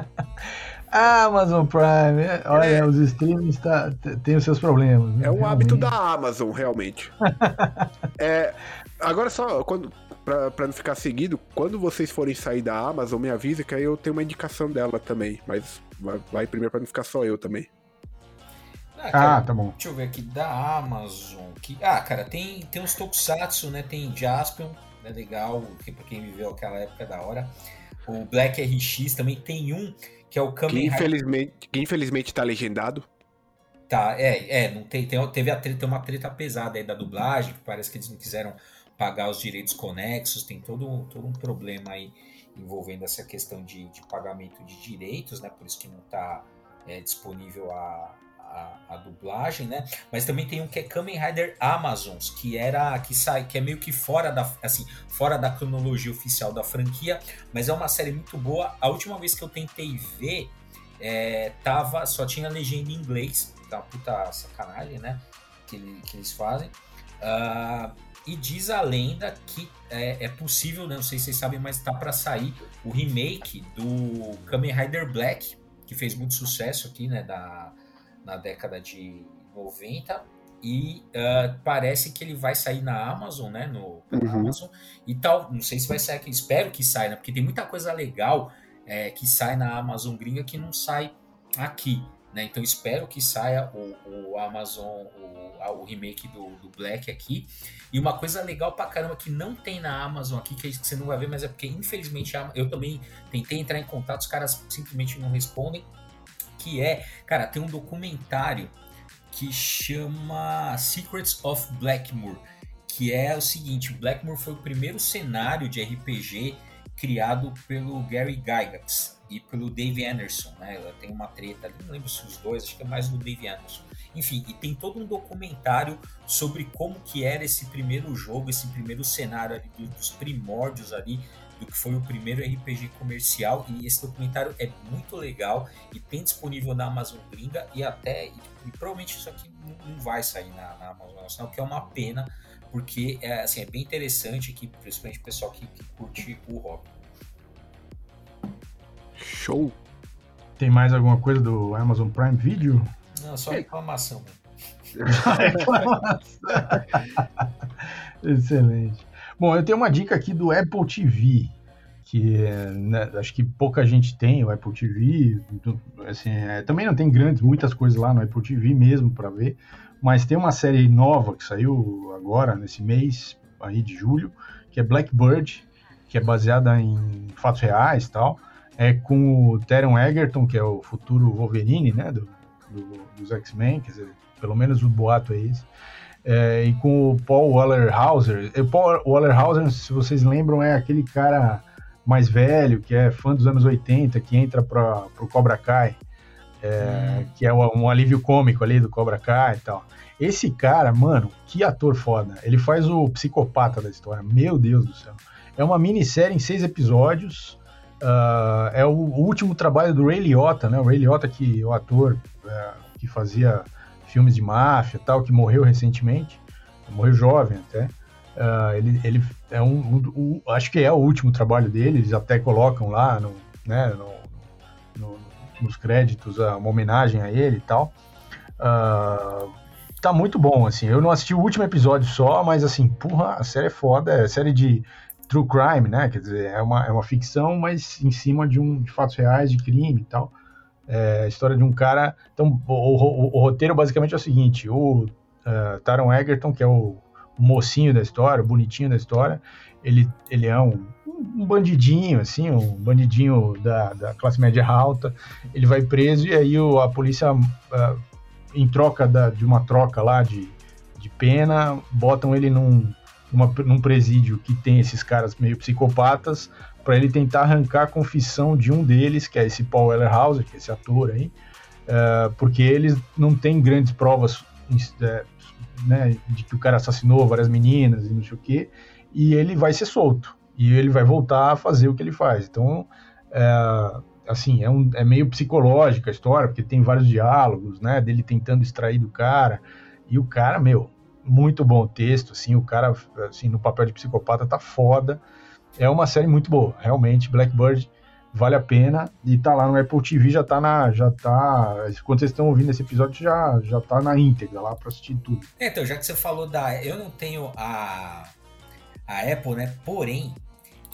<laughs> Amazon Prime, é, olha, é, os streams tá, tem os seus problemas. Né? É um hábito da Amazon, realmente. <laughs> é, agora só, quando, pra, pra não ficar seguido, quando vocês forem sair da Amazon, me avisa que aí eu tenho uma indicação dela também. Mas vai, vai primeiro pra não ficar só eu também. Ah, cara, ah, tá bom. Deixa eu ver aqui, da Amazon. Que, ah, cara, tem, tem uns Tokusatsu, né? Tem Jaspion, é né, legal, que pra quem viveu aquela época é da hora. O Black RX também tem um que é o Kamen que infelizmente, que infelizmente tá legendado. Tá, é, é, não tem, tem, teve a treta, uma treta pesada aí da dublagem, que parece que eles não quiseram pagar os direitos conexos, tem todo, todo um problema aí envolvendo essa questão de, de pagamento de direitos, né? Por isso que não tá é, disponível a, a, a, dublagem, né? Mas também tem um que é Kamen Rider Amazons, que era que sai, que é meio que fora da assim, fora da cronologia oficial da franquia, mas é uma série muito boa. A última vez que eu tentei ver, é, tava só tinha legenda em inglês, tá puta sacanagem, né? Que, que eles fazem. Uh, e diz a lenda que é, é, possível, né? não sei se vocês sabem, mas tá para sair o remake do Kamen Rider Black, que fez muito sucesso aqui, né? Da, na década de 90 e uh, parece que ele vai sair na Amazon, né? No uhum. Amazon e tal. Não sei se vai sair aqui, espero que saia, né? Porque tem muita coisa legal é, que sai na Amazon gringa que não sai aqui. Né? Então espero que saia o, o Amazon, o, o remake do, do, Black aqui. E uma coisa legal pra caramba que não tem na Amazon aqui, que você não vai ver, mas é porque infelizmente eu também tentei entrar em contato, os caras simplesmente não respondem que é, cara, tem um documentário que chama Secrets of Blackmoor, que é o seguinte, Blackmoor foi o primeiro cenário de RPG criado pelo Gary Gygax e pelo Dave Anderson, né? Tem uma treta ali, não lembro se os dois, acho que é mais do Dave Anderson. Enfim, e tem todo um documentário sobre como que era esse primeiro jogo, esse primeiro cenário ali, dos primórdios ali do que foi o primeiro RPG comercial e esse documentário é muito legal e tem disponível na Amazon gringa e até e, e provavelmente isso aqui não, não vai sair na, na, Amazon nacional, que é uma pena porque é, assim, é bem interessante aqui, principalmente o pessoal que, que curte o hobby. Show! Tem mais alguma coisa do Amazon Prime Video? Não, só reclamação. <laughs> reclamação. <laughs> Excelente. Bom, eu tenho uma dica aqui do Apple TV, que né, acho que pouca gente tem o Apple TV. Assim, é, também não tem grandes, muitas coisas lá no Apple TV mesmo para ver, mas tem uma série nova que saiu agora, nesse mês aí de julho, que é Blackbird, que é baseada em fatos reais e tal. É com o Teron Egerton, que é o futuro Wolverine, né, do, do, dos X-Men, quer dizer, pelo menos o boato é esse é, e com o Paul Wallerhauser. O Paul Wallerhauser, se vocês lembram, é aquele cara mais velho, que é fã dos anos 80, que entra para o Cobra Kai, é, hum. que é um alívio cômico ali do Cobra Kai e tal. Esse cara, mano, que ator foda. Ele faz o psicopata da história. Meu Deus do céu. É uma minissérie em seis episódios. Uh, é o, o, último trabalho do Ray Liotta, né? O Ray Liotta, que o ator é, que fazia filmes de máfia tal, que morreu recentemente, morreu jovem até. Uh, ele, ele é um, um, um, acho que é o último trabalho dele, eles até colocam lá no, né, no, no, nos créditos uma homenagem a ele e tal. Uh, tá muito bom, assim. Eu não assisti o último episódio só, mas assim, porra, a série é foda, é série de true crime, né? Quer dizer, é uma, é uma ficção, mas em cima de um de fatos reais de crime e tal. É a história de um cara. Então, o, o, o roteiro basicamente é o seguinte: o uh, Taron Egerton, que é o, mocinho da história, o bonitinho da história. Ele, ele é um, um bandidinho, assim, um bandidinho da, da classe média alta. Ele vai preso e aí o, a polícia, uh, em troca da, de uma troca lá de, de pena, botam ele num, uma, num presídio que tem esses caras meio psicopatas para ele tentar arrancar a confissão de um deles, que é esse Paul Ellerhauser, que é esse ator aí, uh, porque eles não têm grandes provas uh, né, de que o cara assassinou várias meninas e não sei o quê, e ele vai ser solto, e ele vai voltar a fazer o que ele faz. Então, uh, assim, é, um, é meio psicológica a história, porque tem vários diálogos, né, dele tentando extrair do cara, e o cara, meu, muito bom texto, assim, o cara, assim, no papel de psicopata tá foda. É uma série muito boa, realmente, Blackbird vale a pena. E tá lá no Apple TV, já tá na, já tá, quando vocês estão ouvindo esse episódio, já, já tá na íntegra lá pra assistir tudo. É, então, já que você falou da, eu não tenho a, a Apple, né, porém,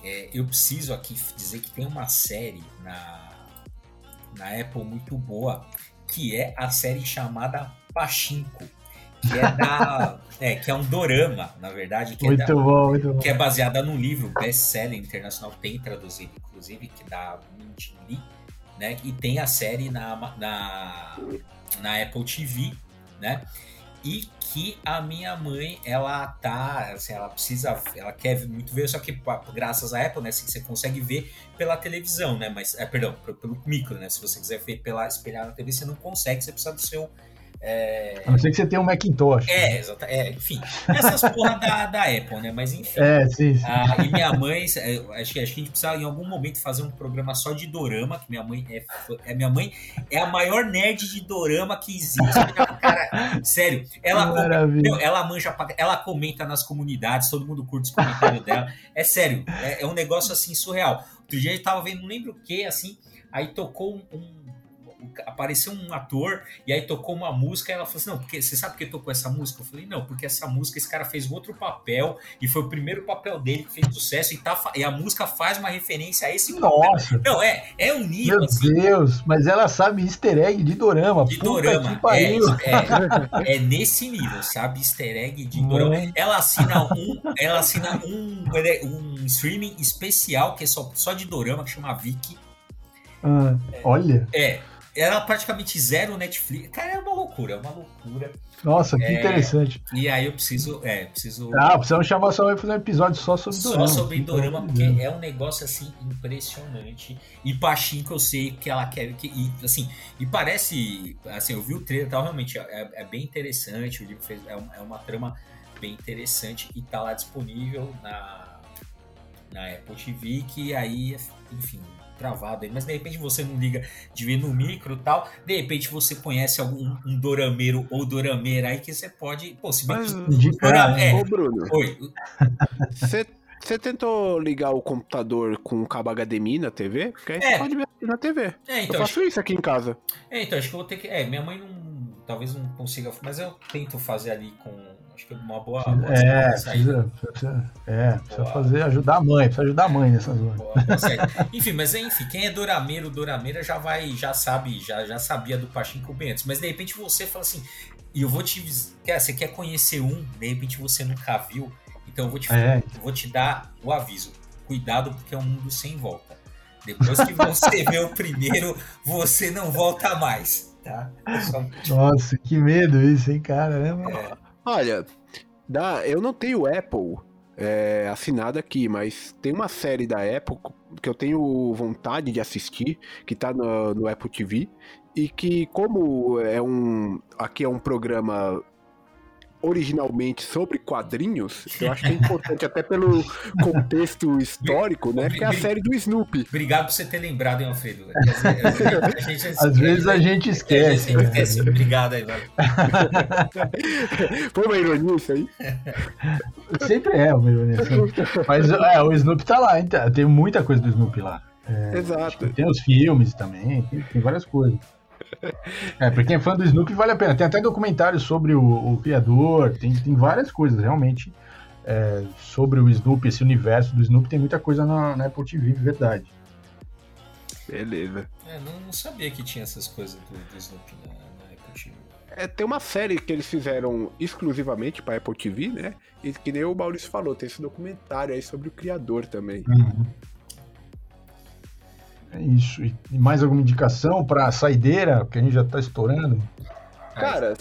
é, eu preciso aqui dizer que tem uma série na, na Apple muito boa, que é a série chamada Pachinko que é da. é, que é um dorama, na verdade. Que muito é da, bom, muito bom. Que é baseada no livro best-seller internacional, tem traduzido, inclusive, que da Min Lee, né? E tem a série na, na, na Apple TV, né? E que a minha mãe, ela tá, assim, ela precisa, ela quer muito ver, só que graças à Apple, né, assim, você consegue ver pela televisão, né, mas, é, perdão, pelo micro, né, se você quiser ver pela espelhar na TV, você não consegue, você precisa do seu é... A não ser que você tenha um Macintosh. É, exato, é enfim. Essas porra da, da Apple, né? Mas enfim. É, sim, sim. Ah, e minha mãe, acho que, acho que a gente precisa em algum momento fazer um programa só de dorama, que minha mãe é, é minha mãe é a maior nerd de dorama que existe. Cara, sério, ela, comenta, ela manja, ela comenta nas comunidades, todo mundo curte os comentários dela. É sério, é, é um negócio assim surreal. Outro dia eu tava vendo, não lembro o que, assim, aí tocou um apareceu um ator e aí tocou uma música e ela falou assim: Não, porque você sabe por que tocou essa música? Eu falei: Não, porque essa música esse cara fez outro papel e foi o primeiro papel dele que fez sucesso e, tá, e a música faz uma referência a esse Nossa. papel. Não, é, é um nível. Meu assim, Deus, mas ela sabe easter egg de dorama. De dorama. É, é, é, nesse nível, sabe? Easter egg de dorama. Ela assina um, ela assina um, um streaming especial que é só, só de dorama, que chama Viki. Ah, olha. É, era praticamente zero Netflix. Cara, é uma loucura, é uma loucura. Nossa, que é, interessante. E aí eu preciso, é, preciso. Ah, precisamos chamar só e fazer um episódio só sobre Dorama. Só sobre Dorama, porque é um negócio assim impressionante. E Pachinko eu sei que ela quer que. E, assim, e parece. Assim, eu vi o trailer tal, realmente é, é bem interessante. O livro fez, é, é uma trama bem interessante e tá lá disponível na, na Apple TV, que aí, enfim, travado aí, mas de repente você não liga de ver no micro e tal, de repente você conhece algum um dorameiro ou dorameira aí que você pode, pô, se bem que... é, Ô, Bruno. Oi. Você você tentou ligar o computador com o cabo HDMI na TV? Porque aí é. você pode ver na TV. É, então, eu faço acho... isso aqui em casa. É, então acho que eu vou ter que. É, minha mãe não. Talvez não consiga, mas eu tento fazer ali com Acho que é uma boa. boa é, precisa, precisa, é, precisa fazer, ajudar a mãe, precisa ajudar a mãe nessa zona. enfim, mas enfim, quem é Dorameiro, Dorameira já vai, já sabe, já, já sabia do Pachinko bem antes. Mas de repente você fala assim, e eu vou te. Quer, você quer conhecer um, de repente você nunca viu, então eu vou te, é. vou te dar o aviso. Cuidado, porque é um mundo sem volta. Depois que você vê o primeiro, você não volta mais. Tá? Nossa, que medo isso, hein, cara? É. Olha, eu não tenho Apple é, assinado aqui, mas tem uma série da Apple que eu tenho vontade de assistir, que tá no, no Apple TV, e que como é um. Aqui é um programa originalmente sobre quadrinhos, eu acho que é importante até pelo contexto histórico, né? Que é a série do Snoopy. Obrigado por você ter lembrado, hein, Alfredo? Às vezes a gente <laughs> esquece. Né? esquece. Obrigado aí, velho. Foi uma ironia isso aí? <laughs> Sempre é uma ironia. Mas é, o Snoopy tá lá, então, tem muita coisa do Snoopy lá. É, Exato. Tem os filmes também, tem, tem várias coisas. É, pra quem é fã do Snoopy, vale a pena. Tem até documentário sobre o, o criador, tem, tem várias coisas, realmente. É, sobre o Snoopy, esse universo do Snoopy, tem muita coisa na, na Apple TV, verdade. Beleza. É, não, não, sabia que tinha essas coisas do, do Snoopy na, na Apple TV. É, tem uma série que eles fizeram exclusivamente para Apple TV, né? E que nem o Maurício falou, tem esse documentário aí sobre o criador também. Uhum. É isso. E mais alguma indicação para saideira, que a gente já tá estourando? Cara,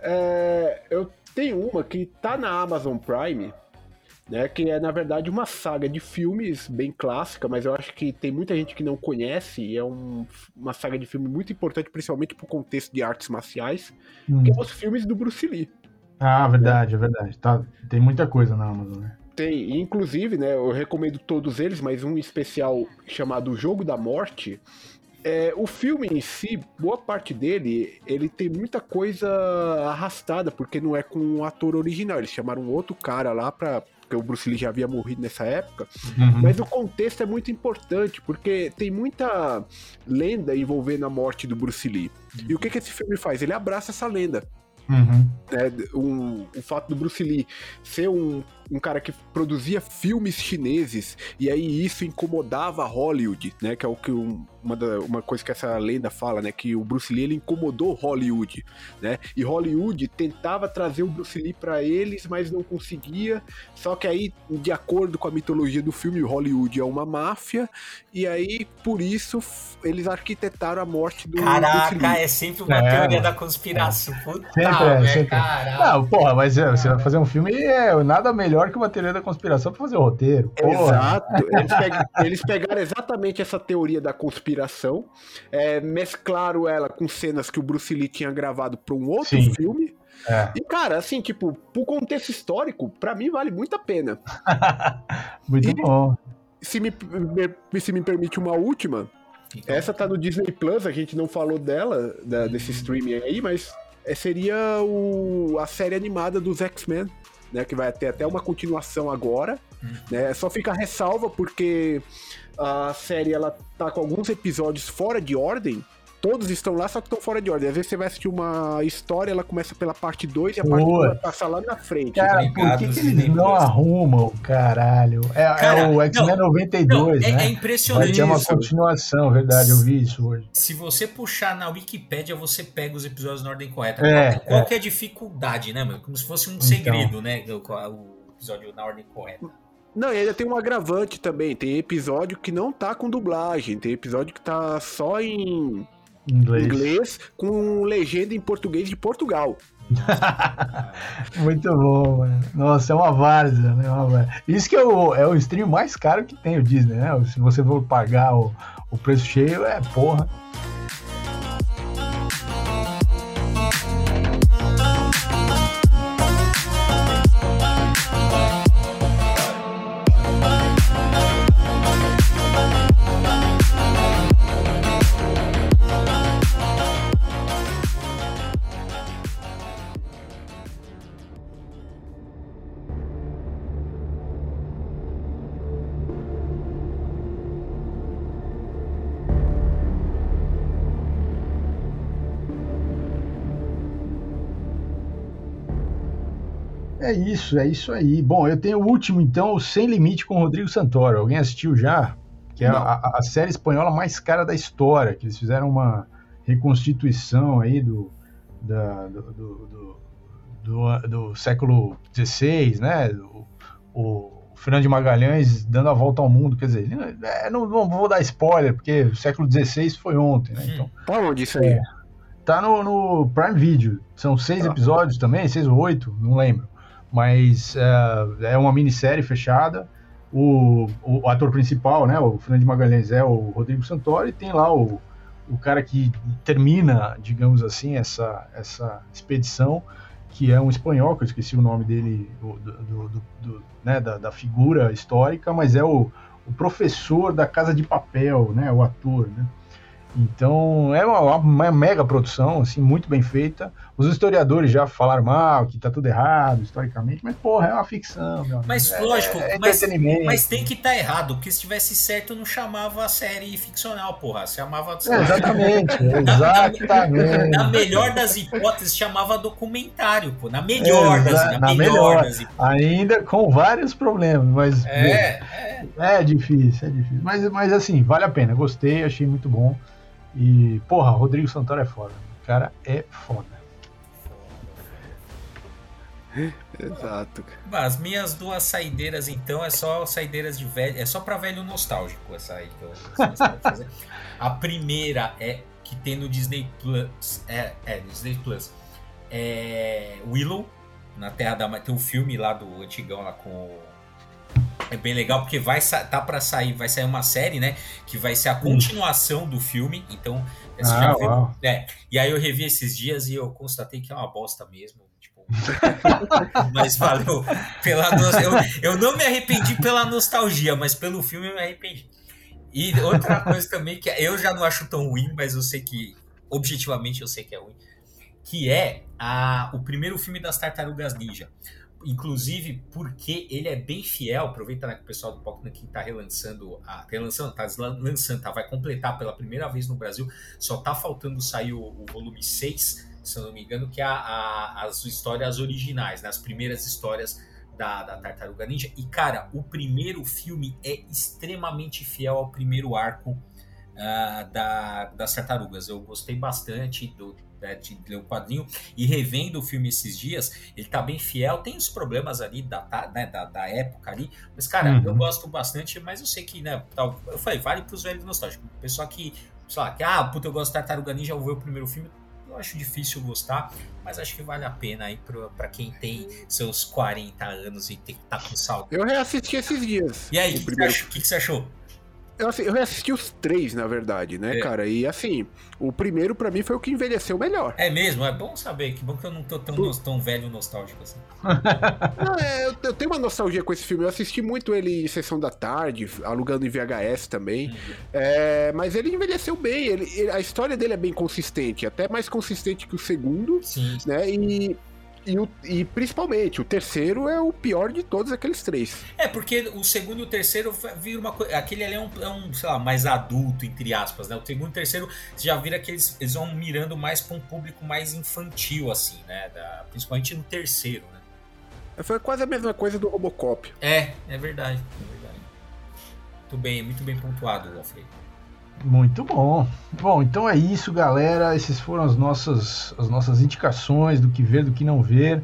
é, eu tenho uma que tá na Amazon Prime, né? Que é, na verdade, uma saga de filmes bem clássica, mas eu acho que tem muita gente que não conhece, e é um, uma saga de filme muito importante, principalmente pro contexto de artes marciais, hum. que é os filmes do Bruce Lee. Ah, verdade, é verdade. Tá, tem muita coisa na Amazon, né? Tem, inclusive, né, eu recomendo todos eles, mas um especial chamado Jogo da Morte, é, o filme em si, boa parte dele, ele tem muita coisa arrastada, porque não é com o ator original. Eles chamaram outro cara lá pra. Porque o Bruce Lee já havia morrido nessa época. Uhum. Mas o contexto é muito importante, porque tem muita lenda envolvendo a morte do Bruce Lee. Uhum. E o que, que esse filme faz? Ele abraça essa lenda. Uhum. É, um, o fato do Bruce Lee ser um um cara que produzia filmes chineses e aí isso incomodava Hollywood, né? Que é o que um, uma, da, uma coisa que essa lenda fala, né? Que o Bruce Lee ele incomodou Hollywood, né? E Hollywood tentava trazer o Bruce Lee para eles, mas não conseguia. Só que aí, de acordo com a mitologia do filme, Hollywood é uma máfia e aí por isso eles arquitetaram a morte do Caraca, Bruce Lee. é sempre uma é, teoria da conspiração. É. Puta, sempre, é, sempre. Não, porra, mas é, você vai fazer um filme é nada melhor melhor que uma teoria da conspiração para fazer o roteiro. Exato. <laughs> Eles, pegam, eles, pegaram exatamente essa teoria da conspiração, é, mesclaram ela com cenas que o Bruce Lee tinha gravado para um outro Sim. filme. É. E, cara, assim, tipo, pro contexto histórico, para mim vale muito a pena. <laughs> muito e, bom. Se me, se me permite uma última, então. essa tá no Disney Plus, a gente não falou dela, da, desse streaming aí, mas é, seria o, a série animada dos X-Men né? Que vai ter até uma continuação agora. Uhum. Né? Só fica ressalva porque a série ela tá com alguns episódios fora de ordem. Todos estão lá, só que estão fora de ordem. Às vezes você vai assistir uma história, ela começa pela parte 2 e a parte 2 passa lá na frente. Cara, por que, que eles não arrumam, caralho? É, é Cara, é o X-Men 92, não, é, né? É impressionante. Vai ter uma continuação, verdade, eu vi isso hoje. Se você puxar na Wikipédia, você pega os episódios na ordem correta. É, qual, qual é. é a dificuldade, né, mano? Como se fosse um então. segredo, né? O, o episódio na ordem correta. Não, e ainda tem um agravante também. Tem episódio que não tá com dublagem. Tem episódio que tá só em inglês. inglês com legenda em português de Portugal. <laughs> Muito bom, mano. Nossa, é uma várzea, né? Isso que é o, é o stream mais caro que tem o Disney, né? Se você for pagar o, o preço cheio, é porra. É isso, é isso aí. Bom, eu tenho o último, então, o Sem Limite com o Rodrigo Santoro. Alguém assistiu já? Que é a, a, série espanhola mais cara da história, que eles fizeram uma reconstituição aí do, da, do, do, do, do, século XVI, né? O, o Fernando de Magalhães dando a volta ao mundo, quer dizer, é, não, não, vou dar spoiler, porque o século XVI foi ontem, né? Então, tá onde isso aí? É, tá no, no Prime Video. São seis ah. episódios também, seis ou oito, não lembro mas uh, é uma minissérie fechada. O, o, ator principal, né, o Fernando Magalhães, é o Rodrigo Santoro, e tem lá o, o cara que termina, digamos assim, essa, essa expedição, que é um espanhol, que eu esqueci o nome dele, do, do, do, do né, da, da, figura histórica, mas é o, o professor da Casa de Papel, né, o ator, né? Então é uma, uma, mega produção, assim, muito bem feita. Os historiadores já falaram mal, que tá tudo errado historicamente, mas porra, é uma ficção. Meu mas é, lógico, é, é mas, mas, tem que estar tá errado, porque se tivesse certo não chamava a série ficcional, porra. Se chamava. É, exatamente, <laughs> exatamente. Na, melhor das hipóteses, chamava documentário, pô. Na melhor das, na, na melhor, melhor das hipóteses. Ainda com vários problemas, mas. É, é. é difícil, é difícil. Mas, mas assim, vale a pena. Gostei, achei muito bom. E, porra, Rodrigo Santoro é foda. O cara é foda. Exato. As minhas duas saideiras, então, é só saideiras de velho. É só pra velho nostálgico essa aí que eu, fazer. A primeira é que tem no Disney Plus. É, é Disney Plus. É Willow, na Terra da Tem um filme lá do antigão lá com. É bem legal porque vai tá para sair, vai sair uma série, né? Que vai ser a continuação do filme. Então, ah, já viu. É, e aí eu revi esses dias e eu constatei que é uma bosta mesmo <laughs> mas valeu pela eu, eu não me arrependi pela nostalgia, mas pelo filme eu me arrependi. E outra coisa também que eu já não acho tão ruim, mas eu sei que objetivamente eu sei que é ruim, que é a, o primeiro filme das Tartarugas Ninja. Inclusive porque ele é bem fiel, aproveita que o pessoal do Pokémon que tá relançando, a, relançando, tá lançando, tá, vai completar pela primeira vez no Brasil, só tá faltando sair o, o volume 6 se eu não me engano, que é a, a, as histórias originais, né? as primeiras histórias da, da Tartaruga Ninja. E, cara, o primeiro filme é extremamente fiel ao primeiro arco uh, da, das tartarugas. Eu gostei bastante do, de ler o quadrinho e revendo o filme esses dias, ele tá bem fiel, tem os problemas ali da, né, da, da, época ali, mas cara, uhum. eu gosto bastante, mas eu sei que, né, tal, eu falei, vale pros velhos nostálgicos, pessoal que, sei lá, que, ah, puta, eu gosto de Tartaruga Ninja, eu vou ver o primeiro filme, acho difícil gostar, mas acho que vale a pena aí para quem tem seus 40 anos e tem que estar tá com saudade. Eu reassisti esses dias. E aí, o que, primeiro... que, que, você achou? Eu, assim, eu reassisti os três, na verdade, né, é. cara? E assim, o primeiro para mim foi o que envelheceu melhor. É mesmo? É bom saber. Que bom que eu não tô tão, tão velho nostálgico assim. <laughs> não, é, eu, eu, tenho uma nostalgia com esse filme. Eu assisti muito ele em sessão da tarde, alugando em VHS também. Uhum. É, mas ele envelheceu bem. Ele, ele, a história dele é bem consistente, até mais consistente que o segundo. Sim. Né? E e, o, e, principalmente, o terceiro é o pior de todos aqueles três. É, porque o segundo e o terceiro vira uma coisa. Aquele ali é um, é um, sei lá, mais adulto, entre aspas, né? O segundo e o terceiro já vira que eles, eles vão mirando mais para um público mais infantil, assim, né? Da, principalmente no terceiro, né? Foi quase a mesma coisa do Robocop. É, é verdade. É verdade. Muito bem, muito bem pontuado, Alfredo. Muito bom. Bom, então é isso, galera. Essas foram as nossas, as nossas indicações do que ver, do que não ver.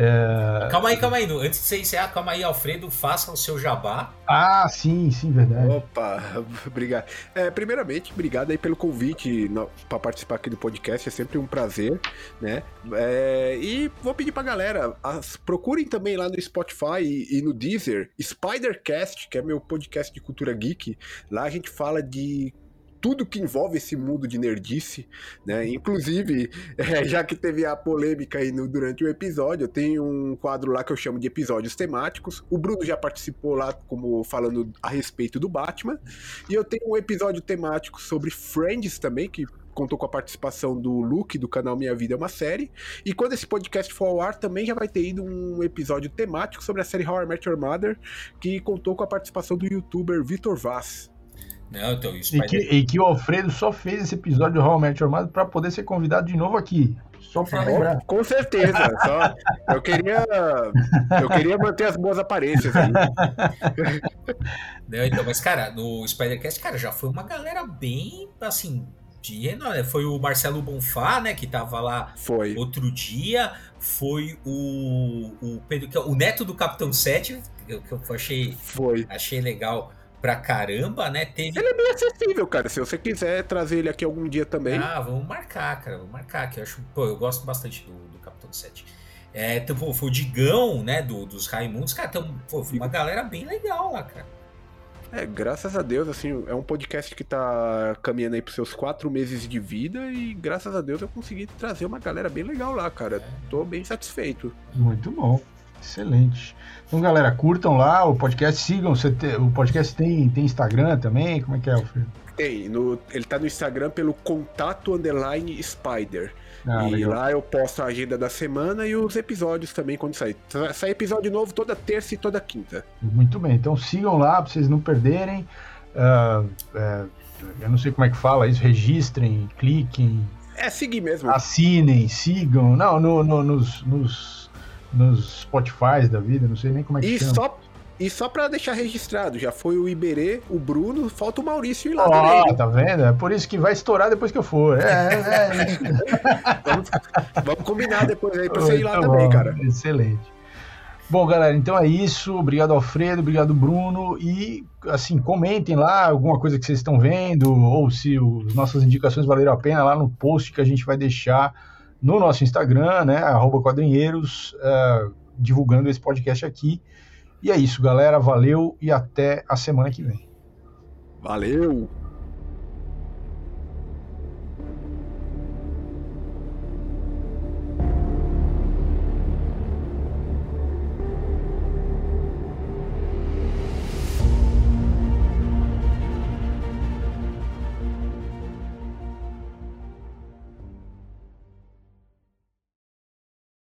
É... Calma aí, calma aí. Antes de você encerrar, calma aí, Alfredo, faça o seu jabá. Ah, sim, sim, verdade. Opa, <laughs> obrigado. É, primeiramente, obrigado aí pelo convite para participar aqui do podcast, é sempre um prazer, né? É, e vou pedir pra galera, as, procurem também lá no Spotify e, e no Deezer, Spidercast, que é meu podcast de cultura geek. Lá a gente fala de tudo que envolve esse mundo de nerdice, né? Inclusive, <laughs> é, já que teve a polêmica aí no, durante o episódio, eu tenho um quadro lá que eu chamo de episódios temáticos. O Bruno já participou lá como falando a respeito do Batman. E eu tenho um episódio temático sobre Friends também, que contou com a participação do Luke do canal Minha Vida é uma Série. E quando esse podcast for ao ar, também já vai ter ido um episódio temático sobre a série How I Met Your Mother, que contou com a participação do youtuber Vitor Vaz. Não, então isso e, que, e que o Alfredo só fez esse episódio How I Met Your Mother para poder ser convidado de novo aqui. Só para lembrar. Com certeza. Só, eu queria eu queria manter as boas aparências aí. <laughs> Não, então, mas cara, no Spider-Cast, cara, já foi uma galera bem assim, de renome. Foi o Marcelo Bonfá, né, que tava lá foi. outro dia. Foi o, o Pedro, é o neto do Capitão 7, que eu, que eu achei, foi. achei legal pra caramba, né? Teve... Ele é bem acessível, cara. Se você quiser trazer ele aqui algum dia também. Ah, vamos marcar, cara. Vamos marcar, que eu acho. Pô, eu gosto bastante do, do Capitão 7. É, então, pô, foi o Digão, né? Do, dos Raimundos. Cara, então, pô, foi uma galera bem legal lá, cara. É, graças a Deus, assim, é um podcast que tá caminhando aí pros seus quatro meses de vida e graças a Deus eu consegui trazer uma galera bem legal lá, cara. É. Tô bem satisfeito. Muito bom. Excelente. Então, galera, curtam lá o podcast, sigam. Te, o podcast tem, tem Instagram também? Como é que é, Alfredo? Tem. No, ele tá no Instagram pelo contato underline spider. Ah, e legal. lá eu posto a agenda da semana e os episódios também quando sair. Sai episódio novo toda terça e toda quinta. Muito bem. Então sigam lá para vocês não perderem. Uh, uh, eu não sei como é que fala isso. Registrem, cliquem. É, seguir mesmo. Assinem, sigam. Não, no, no, nos, nos nos Spotify da vida, não sei nem como é que e chama. Só, E só pra deixar registrado, já foi o Iberê, o Bruno, falta o Maurício ir lá oh, também. tá vendo? É por isso que vai estourar depois que eu for. É, é, é. vamos, <laughs> vamos, combinar depois aí pra você ir lá também, bom. cara. Excelente. Bom, galera, então é isso. Obrigado, Alfredo. Obrigado, Bruno. E, assim, comentem lá alguma coisa que vocês estão vendo, ou se as nossas indicações valeram a pena, lá no post que a gente vai deixar no nosso Instagram, né? Arroba quadrinheiros, uh, divulgando esse podcast aqui. E é isso, galera. Valeu e até a semana que vem. Valeu!